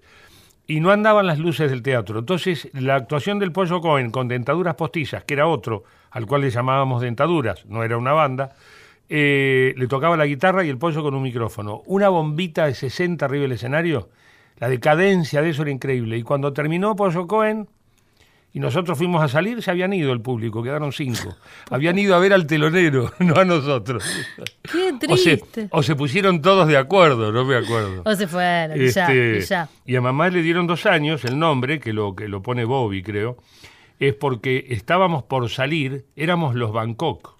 Y no andaban las luces del teatro. Entonces, la actuación del pollo Cohen con dentaduras postizas, que era otro, al cual le llamábamos dentaduras, no era una banda, eh, le tocaba la guitarra y el pollo con un micrófono. Una bombita de 60 arriba del escenario, la decadencia de eso era increíble. Y cuando terminó Pollo Cohen, y nosotros fuimos a salir, se habían ido el público, quedaron cinco. Habían ido a ver al telonero, no a nosotros. Qué O se, triste. o se pusieron todos de acuerdo, no me acuerdo. O se fueron, ya, Este, ya. y a mamá le dieron dos años, el nombre, que lo, que lo pone Bobby, creo, es porque estábamos por salir, éramos los Bangkok.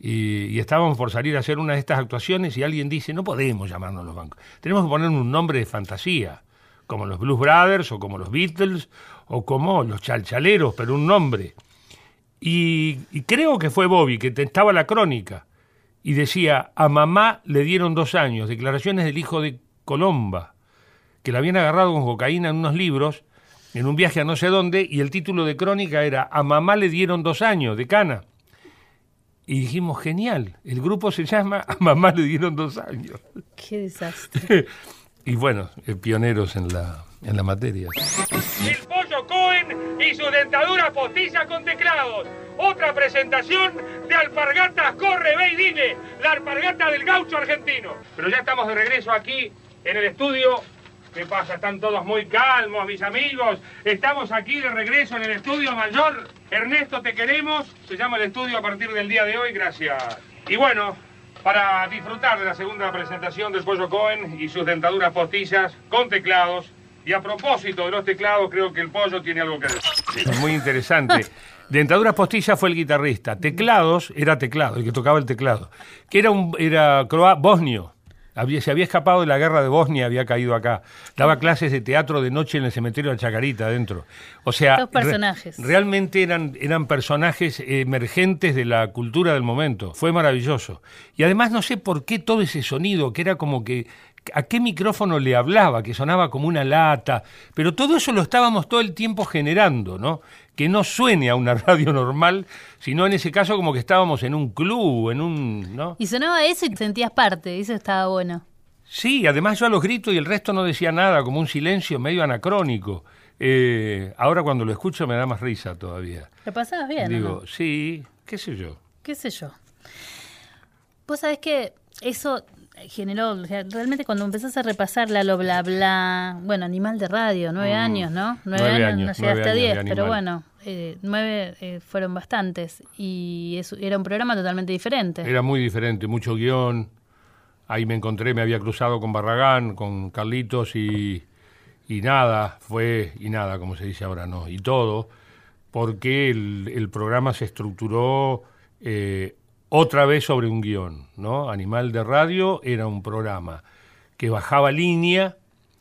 Y, estábamos por salir a hacer una de estas actuaciones y alguien dice, no podemos llamarnos los Bangkok, tenemos que poner un nombre de fantasía, como los Blues Brothers o como los Beatles o como los Chalchaleros, pero un nombre. Y, y creo que fue Bobby que te- estaba la crónica y decía, a mamá le dieron dos años, declaraciones del hijo de Colomba, que la habían agarrado con cocaína en unos libros, en un viaje a no sé dónde, y el título de crónica era, a mamá le dieron dos años de cana. Y dijimos, genial, el grupo se llama A mamá le dieron dos años. Qué desastre. y bueno, eh, pioneros en la, en la materia. El pollo Cohen y sus dentaduras postizas con teclados. Otra presentación de Alpargatas Corre, ve y dile, la alpargata del gaucho argentino. Pero ya estamos de regreso aquí en el estudio. ¿Qué pasa? Están todos muy calmos, mis amigos. Estamos aquí de regreso en el estudio mayor. Ernesto, te queremos. Se llama el estudio a partir del día de hoy. Gracias. Y bueno, para disfrutar de la segunda presentación del Pollo Cohen y sus dentaduras postizas con teclados. Y a propósito de los teclados, creo que el pollo tiene algo que decir. Muy interesante. Dentaduras postizas fue el guitarrista. Teclados era teclado, el que tocaba el teclado. Que era un era bosnio. Había, se había escapado de la guerra de Bosnia, había caído acá. Daba clases de teatro de noche en el cementerio de Chacarita adentro. O sea, personajes. re- realmente eran, eran personajes emergentes de la cultura del momento. Fue maravilloso. Y además no sé por qué todo ese sonido, que era como que a qué micrófono le hablaba, que sonaba como una lata, pero todo eso lo estábamos todo el tiempo generando, ¿no? Que no suene a una radio normal, sino en ese caso como que estábamos en un club, en un, ¿no? Y sonaba eso y te sentías parte, eso estaba bueno. Sí, además yo a los gritos y el resto no decía nada, como un silencio medio anacrónico. Eh, ahora cuando lo escucho me da más risa todavía. ¿Lo pasabas bien? Digo, no? sí, qué sé yo. ¿Qué sé yo? Vos sabés que eso generó, o sea, realmente cuando empezás a repasar la lo bla bla, bueno, animal de radio, nueve Mm. años, ¿no? Nueve años, no nueve llegaste a años diez, pero bueno, eh, nueve eh, fueron bastantes y eso, era un programa totalmente diferente. Era muy diferente, mucho guion. Ahí me encontré, me había cruzado con Barragán, con Carlitos y, y nada, fue, y nada, como se dice ahora, no, y todo, porque el, el programa se estructuró eh, otra vez sobre un guion, ¿no? Animal de Radio era un programa que bajaba línea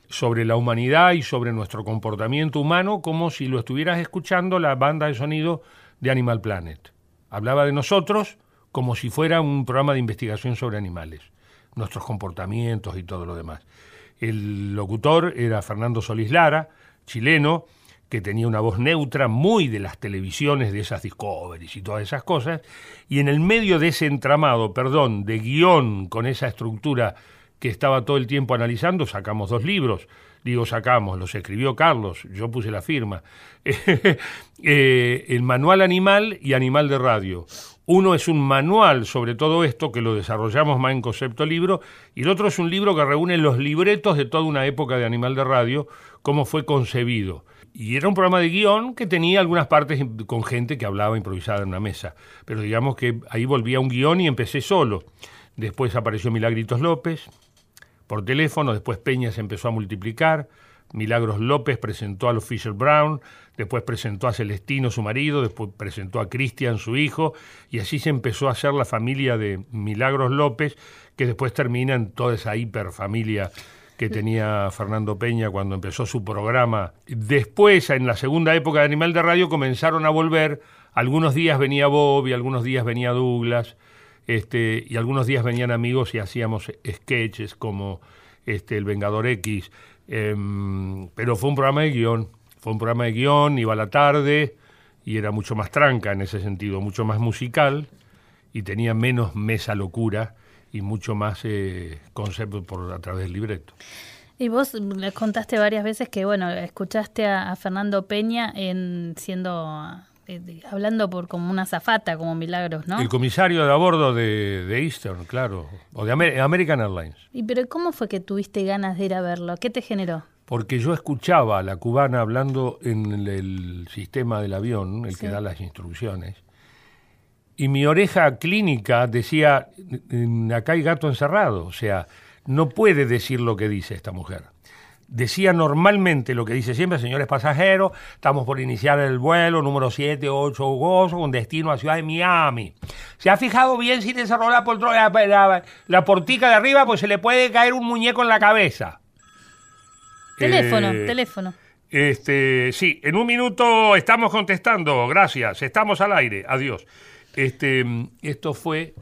sobre la humanidad y sobre nuestro comportamiento humano como si lo estuvieras escuchando la banda de sonido de Animal Planet. Hablaba de nosotros como si fuera un programa de investigación sobre animales, nuestros comportamientos y todo lo demás. El locutor era Fernando Solís Lara, chileno, que tenía una voz neutra, muy de las televisiones, de esas Discoveries y todas esas cosas, y en el medio de ese entramado, perdón, de guion con esa estructura que estaba todo el tiempo analizando, sacamos dos libros. Digo, sacamos, los escribió Carlos, yo puse la firma. Eh, el Manual Animal y Animal de Radio. Uno es un manual sobre todo esto, que lo desarrollamos más en concepto libro, y el otro es un libro que reúne los libretos de toda una época de Animal de Radio, cómo fue concebido. Y era un programa de guion que tenía algunas partes con gente que hablaba improvisada en una mesa. Pero digamos que ahí volvía un guion y empecé solo. Después apareció Milagritos López por teléfono, después Peña se empezó a multiplicar, Milagros López presentó a los Fisher Brown, después presentó a Celestino, su marido, después presentó a Cristian, su hijo, y así se empezó a hacer la familia de Milagros López, que después termina en toda esa hiperfamilia que tenía Fernando Peña cuando empezó su programa. Después, en la segunda época de Animal de Radio, comenzaron a volver. Algunos días venía Bobby, algunos días venía Douglas, este, y algunos días venían amigos y hacíamos sketches como este, El Vengador X. em, pero fue un programa de guion. Fue un programa de guion, iba a la tarde y era mucho más tranca en ese sentido, mucho más musical y tenía menos mesa locura y mucho más eh, concepto por a través del libreto. Y vos le contaste varias veces que, bueno, escuchaste a, a Fernando Peña en siendo eh, hablando por como una zafata, como Milagros, ¿no? El comisario de a bordo de, de Eastern, claro, o de Amer- American Airlines. Y pero ¿cómo fue que tuviste ganas de ir a verlo? ¿Qué te generó? Porque yo escuchaba a la cubana hablando en el, el sistema del avión, el que da las instrucciones, y mi oreja clínica decía, "Mm, acá hay gato encerrado, o sea, no puede decir lo que dice esta mujer. Decía normalmente lo que dice siempre, señores pasajeros, estamos por iniciar el vuelo número 7-8 Gozo con destino a Ciudad de Miami. ¿Se ha fijado bien si le cerró la, la, la- la portica de arriba? Pues se le puede caer un muñeco en la cabeza. Teléfono, Eh, teléfono. Este, sí, en un minuto estamos contestando. Gracias, estamos al aire. Adiós. Este, mm, esto fue.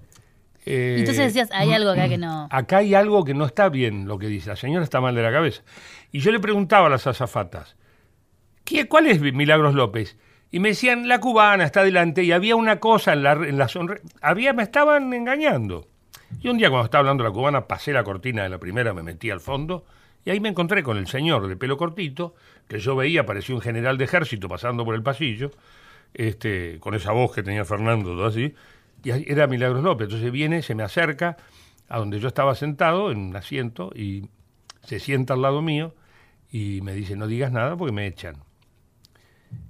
eh, Entonces decías, hay algo acá que no. Acá hay algo que no está bien lo que dice. La señora está mal de la cabeza. Y yo le preguntaba a las azafatas, ¿qué, ¿cuál es Milagros López? Y me decían, la cubana está delante y había una cosa en la, en la sonre- Había, me estaban engañando. Y un día cuando estaba hablando la cubana, pasé la cortina de la primera, me metí al fondo y ahí me encontré con el señor de pelo cortito, que yo veía, parecía un general de ejército pasando por el pasillo, este, con esa voz que tenía Fernando, todo así, y era Milagros López. Entonces viene, se me acerca a donde yo estaba sentado en un asiento y se sienta al lado mío y me dice, no digas nada porque me echan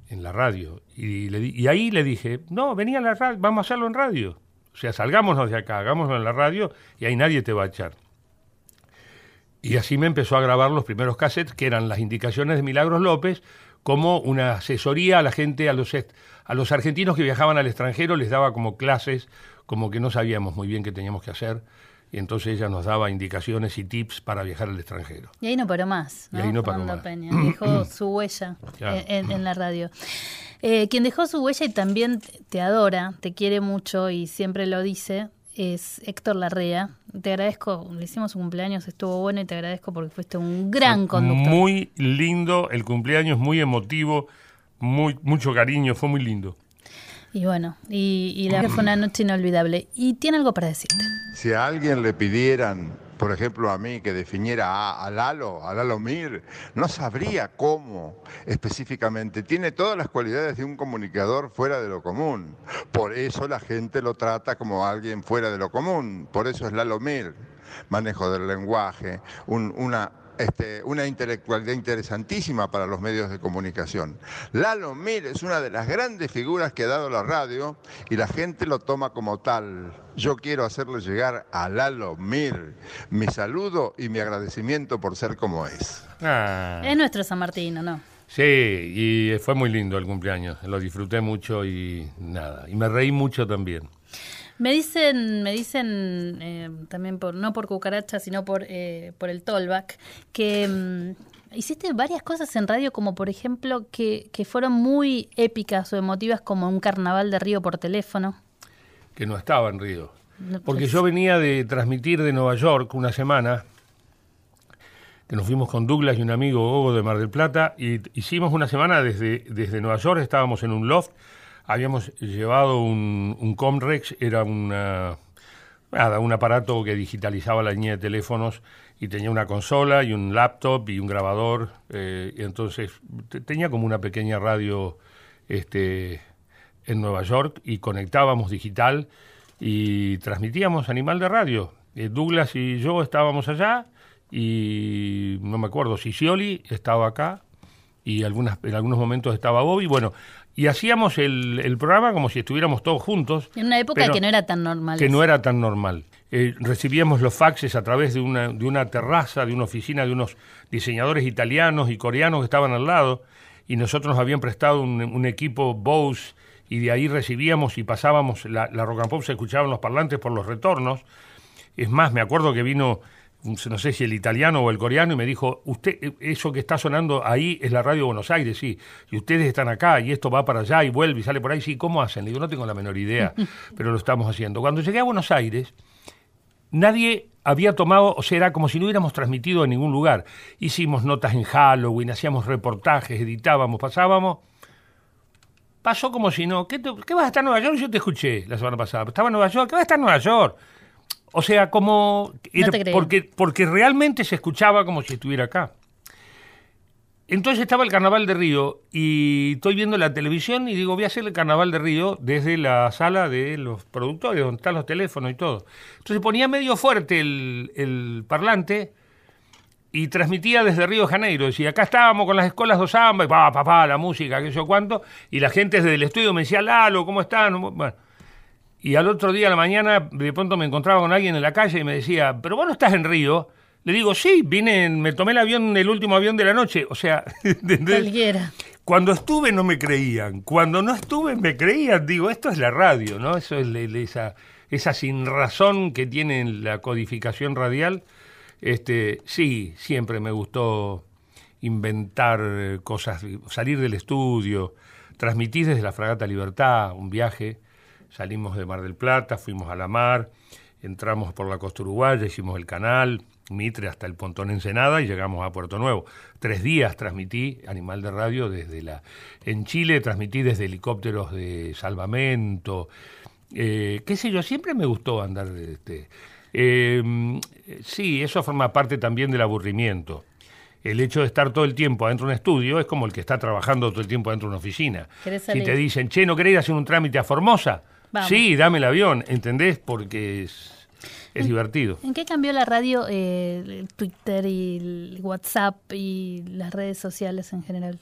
en la radio. Y, ahí le dije, no, vení a la radio, vamos a hacerlo en radio. O sea, salgámonos de acá, hagámoslo en la radio y ahí nadie te va a echar. Y así me empezó a grabar los primeros cassettes, que eran las indicaciones de Milagros López, como una asesoría a la gente, a los, a los argentinos que viajaban al extranjero, les daba como clases, como que no sabíamos muy bien qué teníamos que hacer. Y entonces ella nos daba indicaciones y tips para viajar al extranjero. Y ahí no paró más. Y ahí no paró más. Peña. Dejó su huella Claro. en, en- la radio. Eh, quien dejó su huella y también te- te adora, te quiere mucho y siempre lo dice, es Héctor Larrea. Te agradezco, le hicimos un cumpleaños, estuvo bueno y te agradezco porque fuiste un gran conductor. Muy lindo, el cumpleaños muy emotivo, muy, mucho cariño, fue muy lindo. Y bueno, y, y la fue una noche inolvidable. Y tiene algo para decirte. Si a alguien le pidieran, por ejemplo a mí, que definiera a, a Lalo, a Lalo Mir, no sabría cómo específicamente. Tiene todas las cualidades de un comunicador fuera de lo común. Por eso la gente lo trata como alguien fuera de lo común. Por eso es Lalo Mir. Manejo del lenguaje, un- una este, una intelectualidad interesantísima para los medios de comunicación. Lalo Mir es una de las grandes figuras que ha dado la radio y la gente lo toma como tal. Yo quiero hacerle llegar a Lalo Mir mi saludo y mi agradecimiento por ser como es. Ah, Es nuestro San Martín, ¿o no? sí, y fue muy lindo el cumpleaños, lo disfruté mucho y nada, y me reí mucho también. Me dicen, me dicen eh, también por no por cucaracha, sino por eh, por el tollback, que mm, hiciste varias cosas en radio, como por ejemplo que, que fueron muy épicas o emotivas, como un carnaval de Río por teléfono. que no estaba en Río. No, Porque pues- yo venía de transmitir de Nueva York una semana, que nos fuimos con Douglas y un amigo Hugo de Mar del Plata, y hicimos una semana desde, desde Nueva York, estábamos en un loft, habíamos llevado un, un Comrex, era una, nada, un aparato que digitalizaba la línea de teléfonos y tenía una consola y un laptop y un grabador, eh, entonces te- tenía como una pequeña radio este, en Nueva York y conectábamos digital y transmitíamos Animal de Radio. Eh, Douglas y yo estábamos allá y no me acuerdo si Scioli estaba acá y algunas, en algunos momentos estaba Bobby. Bueno, y hacíamos el, el programa como si estuviéramos todos juntos. En una época que no era tan normal. Que eso. no era tan normal. Eh, recibíamos los faxes a través de una, de una terraza, de una oficina de unos diseñadores italianos y coreanos que estaban al lado, y nosotros nos habían prestado un, un equipo Bose, y de ahí recibíamos y pasábamos, la, la rock and pop se escuchaban los parlantes por los retornos. Es más, me acuerdo que vino, no sé si el italiano o el coreano, y me dijo, usted, eso que está sonando ahí es la radio de Buenos Aires, sí, y ustedes están acá, y esto va para allá y vuelve y sale por ahí, sí, ¿cómo hacen? Le digo, no tengo la menor idea, pero lo estamos haciendo. Cuando llegué a Buenos Aires, nadie había tomado, o sea, era como si no hubiéramos transmitido en ningún lugar. Hicimos notas en Halloween, hacíamos reportajes, editábamos, pasábamos. pasó como si no. ¿Qué, te- qué vas a estar en Nueva York? Yo te escuché la semana pasada. Estaba en Nueva York. ¿Qué vas a estar en Nueva York? O sea, como... era- te porque, porque realmente se escuchaba como si estuviera acá. Entonces estaba el Carnaval de Río y estoy viendo la televisión y digo, voy a hacer el Carnaval de Río desde la sala de los productores, donde están los teléfonos y todo. Entonces ponía medio fuerte el, el parlante y transmitía desde Río de Janeiro. Decía, acá estábamos con las escuelas de samba y pa, pa, pa, la música, qué sé yo cuánto. Y la gente desde el estudio me decía, Lalo, ¿cómo están? Bueno. Y al otro día a la mañana de pronto me encontraba con alguien en la calle y me decía, pero vos no estás en Río. Le digo, sí, vine, me tomé el avión, el último avión de la noche. O sea. Cualquiera. Cuando estuve no me creían, cuando no estuve me creían. Digo, esto es la radio, ¿no? Eso es le- le- esa, esa sin razón que tiene la codificación radial. Este, sí, siempre me gustó inventar eh, cosas, salir del estudio, transmití desde la Fragata Libertad un viaje, salimos de Mar del Plata, fuimos a la mar, entramos por la costa uruguaya, hicimos el canal, Mitre hasta el Pontón Ensenada y llegamos a Puerto Nuevo. Tres días transmití Animal de Radio desde la... En Chile transmití desde helicópteros de salvamento, eh, qué sé yo, siempre me gustó andar... Este, eh, sí, eso forma parte también del aburrimiento. El hecho de estar todo el tiempo adentro de un estudio es como el que está trabajando todo el tiempo dentro de una oficina. ¿Querés Si te dicen, che, ¿no querés ir a hacer un trámite a Formosa? Vamos. Sí, dame el avión, ¿entendés? Porque es, es divertido. ¿En qué cambió la radio, eh, el Twitter y el WhatsApp y las redes sociales en general?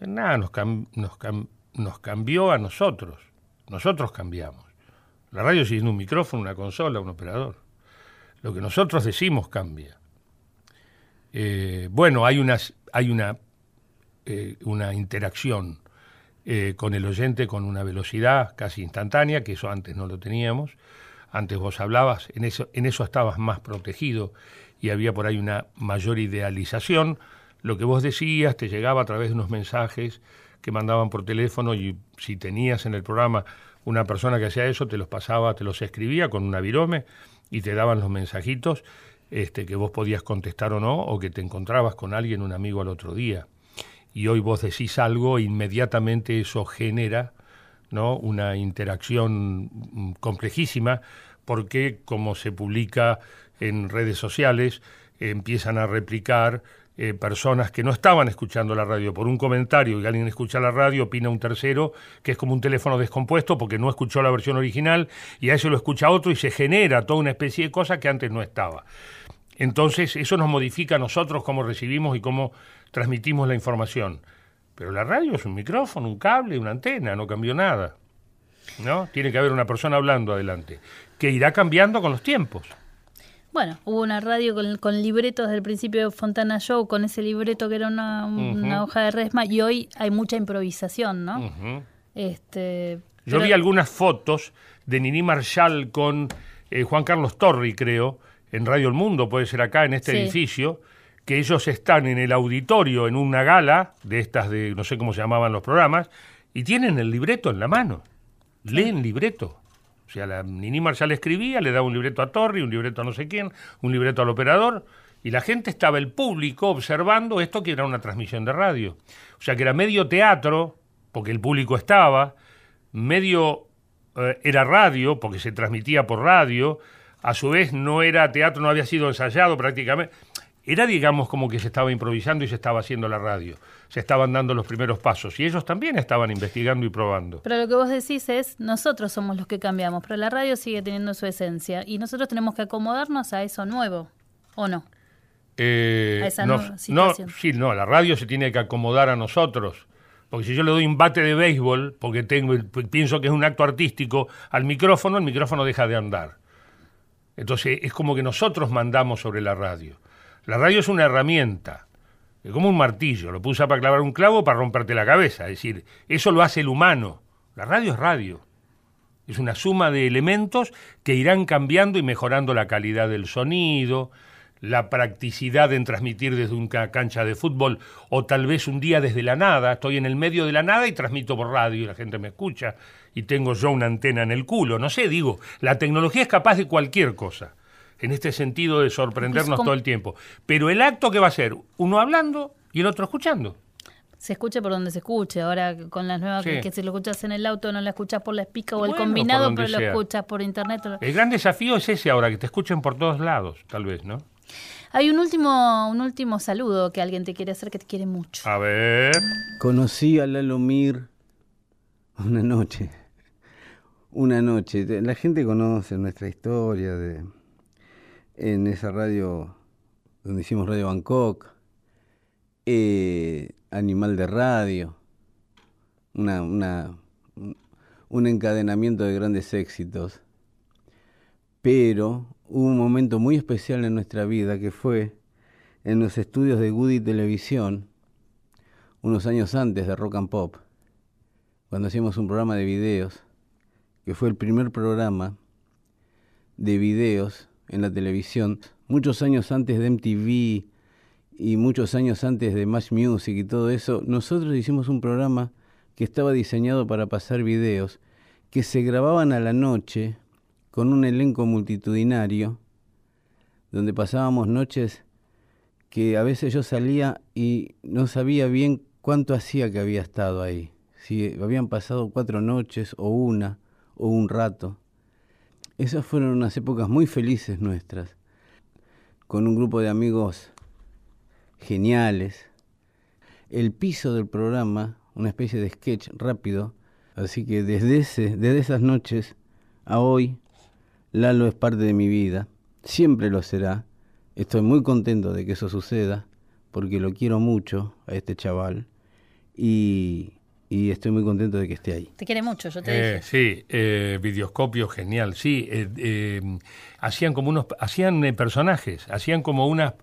Eh, Nada, nos, cam- nos, cam- nos cambió a nosotros. Nosotros cambiamos. La radio sigue siendo un micrófono, una consola, un operador. Lo que nosotros decimos cambia. Eh, bueno, hay, unas, hay una, eh, una interacción eh, con el oyente con una velocidad casi instantánea, que eso antes no lo teníamos. Antes vos hablabas, en eso, en eso estabas más protegido y había por ahí una mayor idealización. Lo que vos decías te llegaba a través de unos mensajes que mandaban por teléfono y si tenías en el programa una persona que hacía eso, te los pasaba, te los escribía con una virome y te daban los mensajitos este, que vos podías contestar o no, o que te encontrabas con alguien, un amigo al otro día. Y hoy vos decís algo, inmediatamente eso genera ¿no? una interacción complejísima, porque como se publica en redes sociales, empiezan a replicar eh, personas que no estaban escuchando la radio por un comentario y alguien escucha la radio, opina un tercero, que es como un teléfono descompuesto porque no escuchó la versión original y a eso lo escucha otro y se genera toda una especie de cosa que antes no estaba. Entonces, eso nos modifica a nosotros cómo recibimos y cómo transmitimos la información. Pero la radio es un micrófono, un cable, una antena, no cambió nada. ¿No? Tiene que haber una persona hablando adelante, que irá cambiando con los tiempos. Bueno, hubo una radio con, con libretos del principio de Fontana Show, con ese libreto que era una, hoja de resma, y hoy hay mucha improvisación, ¿no? Este, Yo pero- vi algunas fotos de Nini Marshall con eh, Juan Carlos Torri, creo, en Radio El Mundo, puede ser acá, en este Sí. edificio, que ellos están en el auditorio, en una gala, de estas de, no sé cómo se llamaban los programas, y tienen el libreto en la mano. Leen libreto. O sea, la Nini Marshall escribía, le daba un libreto a Torri, un libreto a no sé quién, un libreto al operador, y la gente estaba, el público, observando esto que era una transmisión de radio. O sea, que era medio teatro, porque el público estaba, medio eh, era radio, porque se transmitía por radio, a su vez no era teatro, no había sido ensayado prácticamente. Era, digamos, como que se estaba improvisando y se estaba haciendo la radio. Se estaban dando los primeros pasos y ellos también estaban investigando y probando. Pero lo que vos decís es, nosotros somos los que cambiamos, pero la radio sigue teniendo su esencia y nosotros tenemos que acomodarnos a eso nuevo, ¿o no? Eh, A esa no, nueva no, sí, no, la radio se tiene que acomodar a nosotros. Porque si yo le doy un bate de béisbol, porque tengo, pienso que es un acto artístico, al micrófono, el micrófono deja de andar. Entonces es como que nosotros mandamos sobre la radio. La radio es una herramienta, es como un martillo, lo usar para clavar un clavo o para romperte la cabeza. Es decir, eso lo hace el humano. La radio es radio. Es una suma de elementos que irán cambiando y mejorando la calidad del sonido, la practicidad en transmitir desde una cancha de fútbol o tal vez un día desde la nada. Estoy en el medio de la nada y transmito por radio y la gente me escucha y tengo yo una antena en el culo. No sé, digo, la tecnología es capaz de cualquier cosa. En este sentido de sorprendernos Pues, todo el tiempo. Pero el acto que va a ser uno hablando y el otro escuchando. se escuche por donde se escuche. Ahora con las nuevas Sí. que, que si lo escuchas en el auto no la escuchas por la espica o el combinado, pero lo escuchas por internet. lo- El gran desafío es ese ahora, que te escuchen por todos lados, tal vez, ¿no? Hay un último, un último saludo que alguien te quiere hacer que te quiere mucho. A ver. Conocí a Lalo Mir una noche. Una noche. La gente conoce nuestra historia de en esa radio donde hicimos Radio Bangkok, eh, Animal de Radio, una, una, un- encadenamiento de grandes éxitos. Pero hubo un momento muy especial en nuestra vida que fue en los estudios de Goody Televisión, unos años antes de Rock and Pop, cuando hacíamos un programa de videos, que fue el primer programa de videos en la televisión, muchos años antes de MTV y muchos años antes de Match Music y todo eso, nosotros hicimos un programa que estaba diseñado para pasar videos que se grababan a la noche con un elenco multitudinario, donde pasábamos noches que a veces yo salía y no sabía bien cuánto hacía que había estado ahí. Si habían pasado cuatro noches o una o un rato. Esas fueron unas épocas muy felices nuestras, con un grupo de amigos geniales. El piso del programa, una especie de sketch rápido, así que desde, ese, desde esas noches a hoy, Lalo es parte de mi vida, siempre lo será. Estoy muy contento de que eso suceda, porque lo quiero mucho a este chaval y, y estoy muy contento de que esté ahí. Te quiere mucho, yo te Eh, dije. sí, eh, videoscopio genial, sí. eh, eh, hacían como unos, hacían eh, personajes, hacían como unas,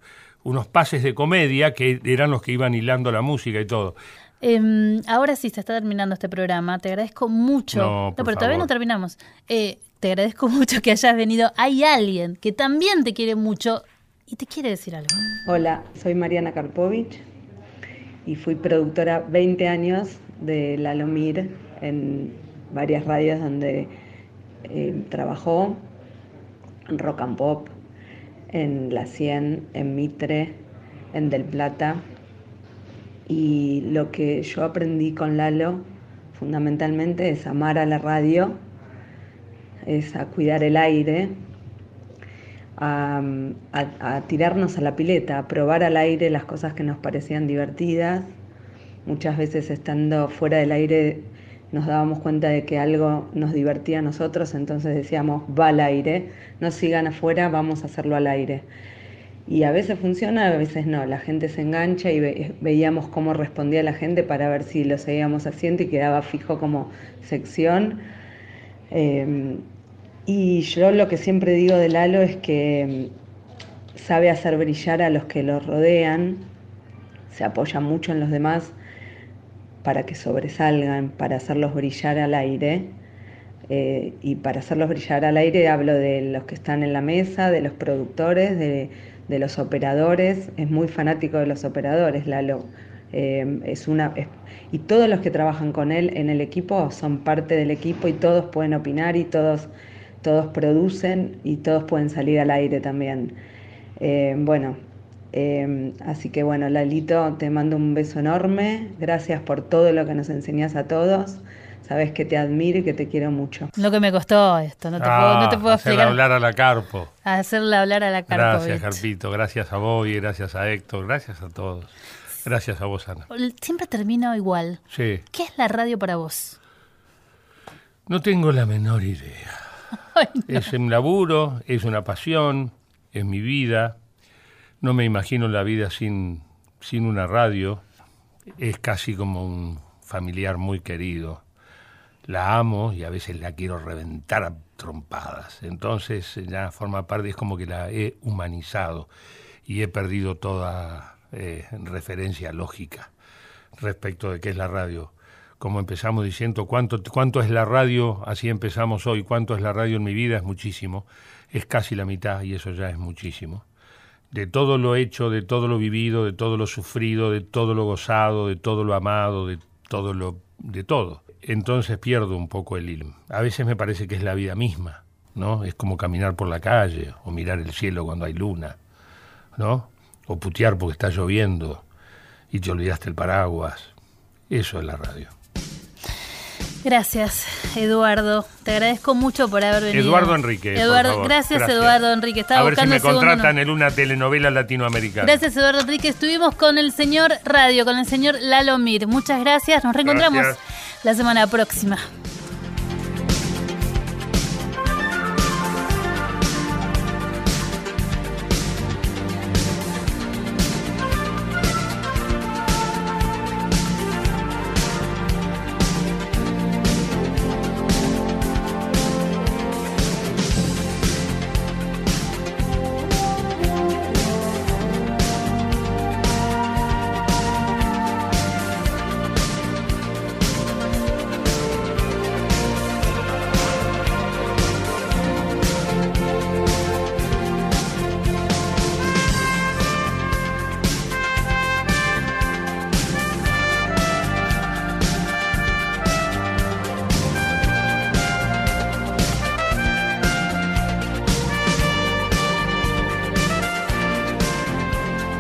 unos pases de comedia que eran los que iban hilando la música y todo. Em, ahora sí se está terminando este programa. Te agradezco mucho. No, por pero todavía no terminamos. Eh, te agradezco mucho que hayas venido. Hay alguien que también te quiere mucho y te quiere decir algo. Hola, soy Mariana Karpovich y fui productora 20 años de Lalomir en varias radios donde eh, trabajó, en Rock and Pop, en La 100, en Mitre, en Del Plata. Y lo que yo aprendí con Lalo fundamentalmente es amar a la radio, es a cuidar el aire, a- a tirarnos a la pileta, a probar al aire las cosas que nos parecían divertidas. Muchas veces estando fuera del aire nos dábamos cuenta de que algo nos divertía a nosotros, entonces decíamos, va al aire, no sigan afuera, vamos a hacerlo al aire. Y a veces funciona, a veces no. La gente se engancha y ve- veíamos cómo respondía la gente para ver si lo seguíamos haciendo y quedaba fijo como sección. Eh, y yo lo que siempre digo de Lalo es que mm, sabe hacer brillar a los que lo rodean, se apoya mucho en los demás para que sobresalgan, para hacerlos brillar al aire. Eh, y para hacerlos brillar al aire hablo de los que están en la mesa, de los productores, de, de los operadores. Es muy fanático de los operadores, Lalo. Eh, es una, y todos los que trabajan con él en el equipo son parte del equipo y todos pueden opinar y todos, todos producen y todos pueden salir al aire también. Eh, bueno, eh, así que bueno, Lalito, te mando un beso enorme. Gracias por todo lo que nos enseñas a todos. Sabes que te admiro y que te quiero mucho. Lo que me costó esto, no te puedo, Ah, no te puedo hacerle explicar. hablar a la Carpo. Hacerle hablar a la Gracias, Karpovich. Carpito. Gracias a vos y gracias a Héctor. Gracias a todos. Gracias a vos, Ana. Siempre termino igual. Sí. ¿Qué es la radio para vos? No tengo la menor idea. Es un laburo, es una pasión, es mi vida. No me imagino la vida sin, sin una radio. Es casi como un familiar muy querido. La amo y a veces la quiero reventar a trompadas. Entonces ya forma parte, es como que la he humanizado y he perdido toda eh, referencia lógica respecto de qué es la radio. Como empezamos diciendo, ¿cuánto, ¿cuánto es la radio? Así empezamos hoy. ¿Cuánto es la radio en mi vida? Es muchísimo. Es casi la mitad y eso ya es muchísimo. De todo lo hecho, de todo lo vivido, de todo lo sufrido, de todo lo gozado, de todo lo amado, de todo lo... de todo. Entonces pierdo un poco el hilo. A veces me parece que es la vida misma, ¿no? Es como caminar por la calle o mirar el cielo cuando hay luna, ¿no? O putear porque está lloviendo y te olvidaste el paraguas. Eso es la radio. Gracias, Eduardo. Te agradezco mucho por haber venido. Eduardo Enrique. Eduardo, por favor. Gracias, Eduardo Enrique. Estaba a ver si buscando me el segundo contratan en una telenovela latinoamericana. Gracias, Eduardo Enrique. Estuvimos con el señor Radio, con el señor Lalo Mir. Muchas gracias. Nos reencontramos Gracias. la semana próxima.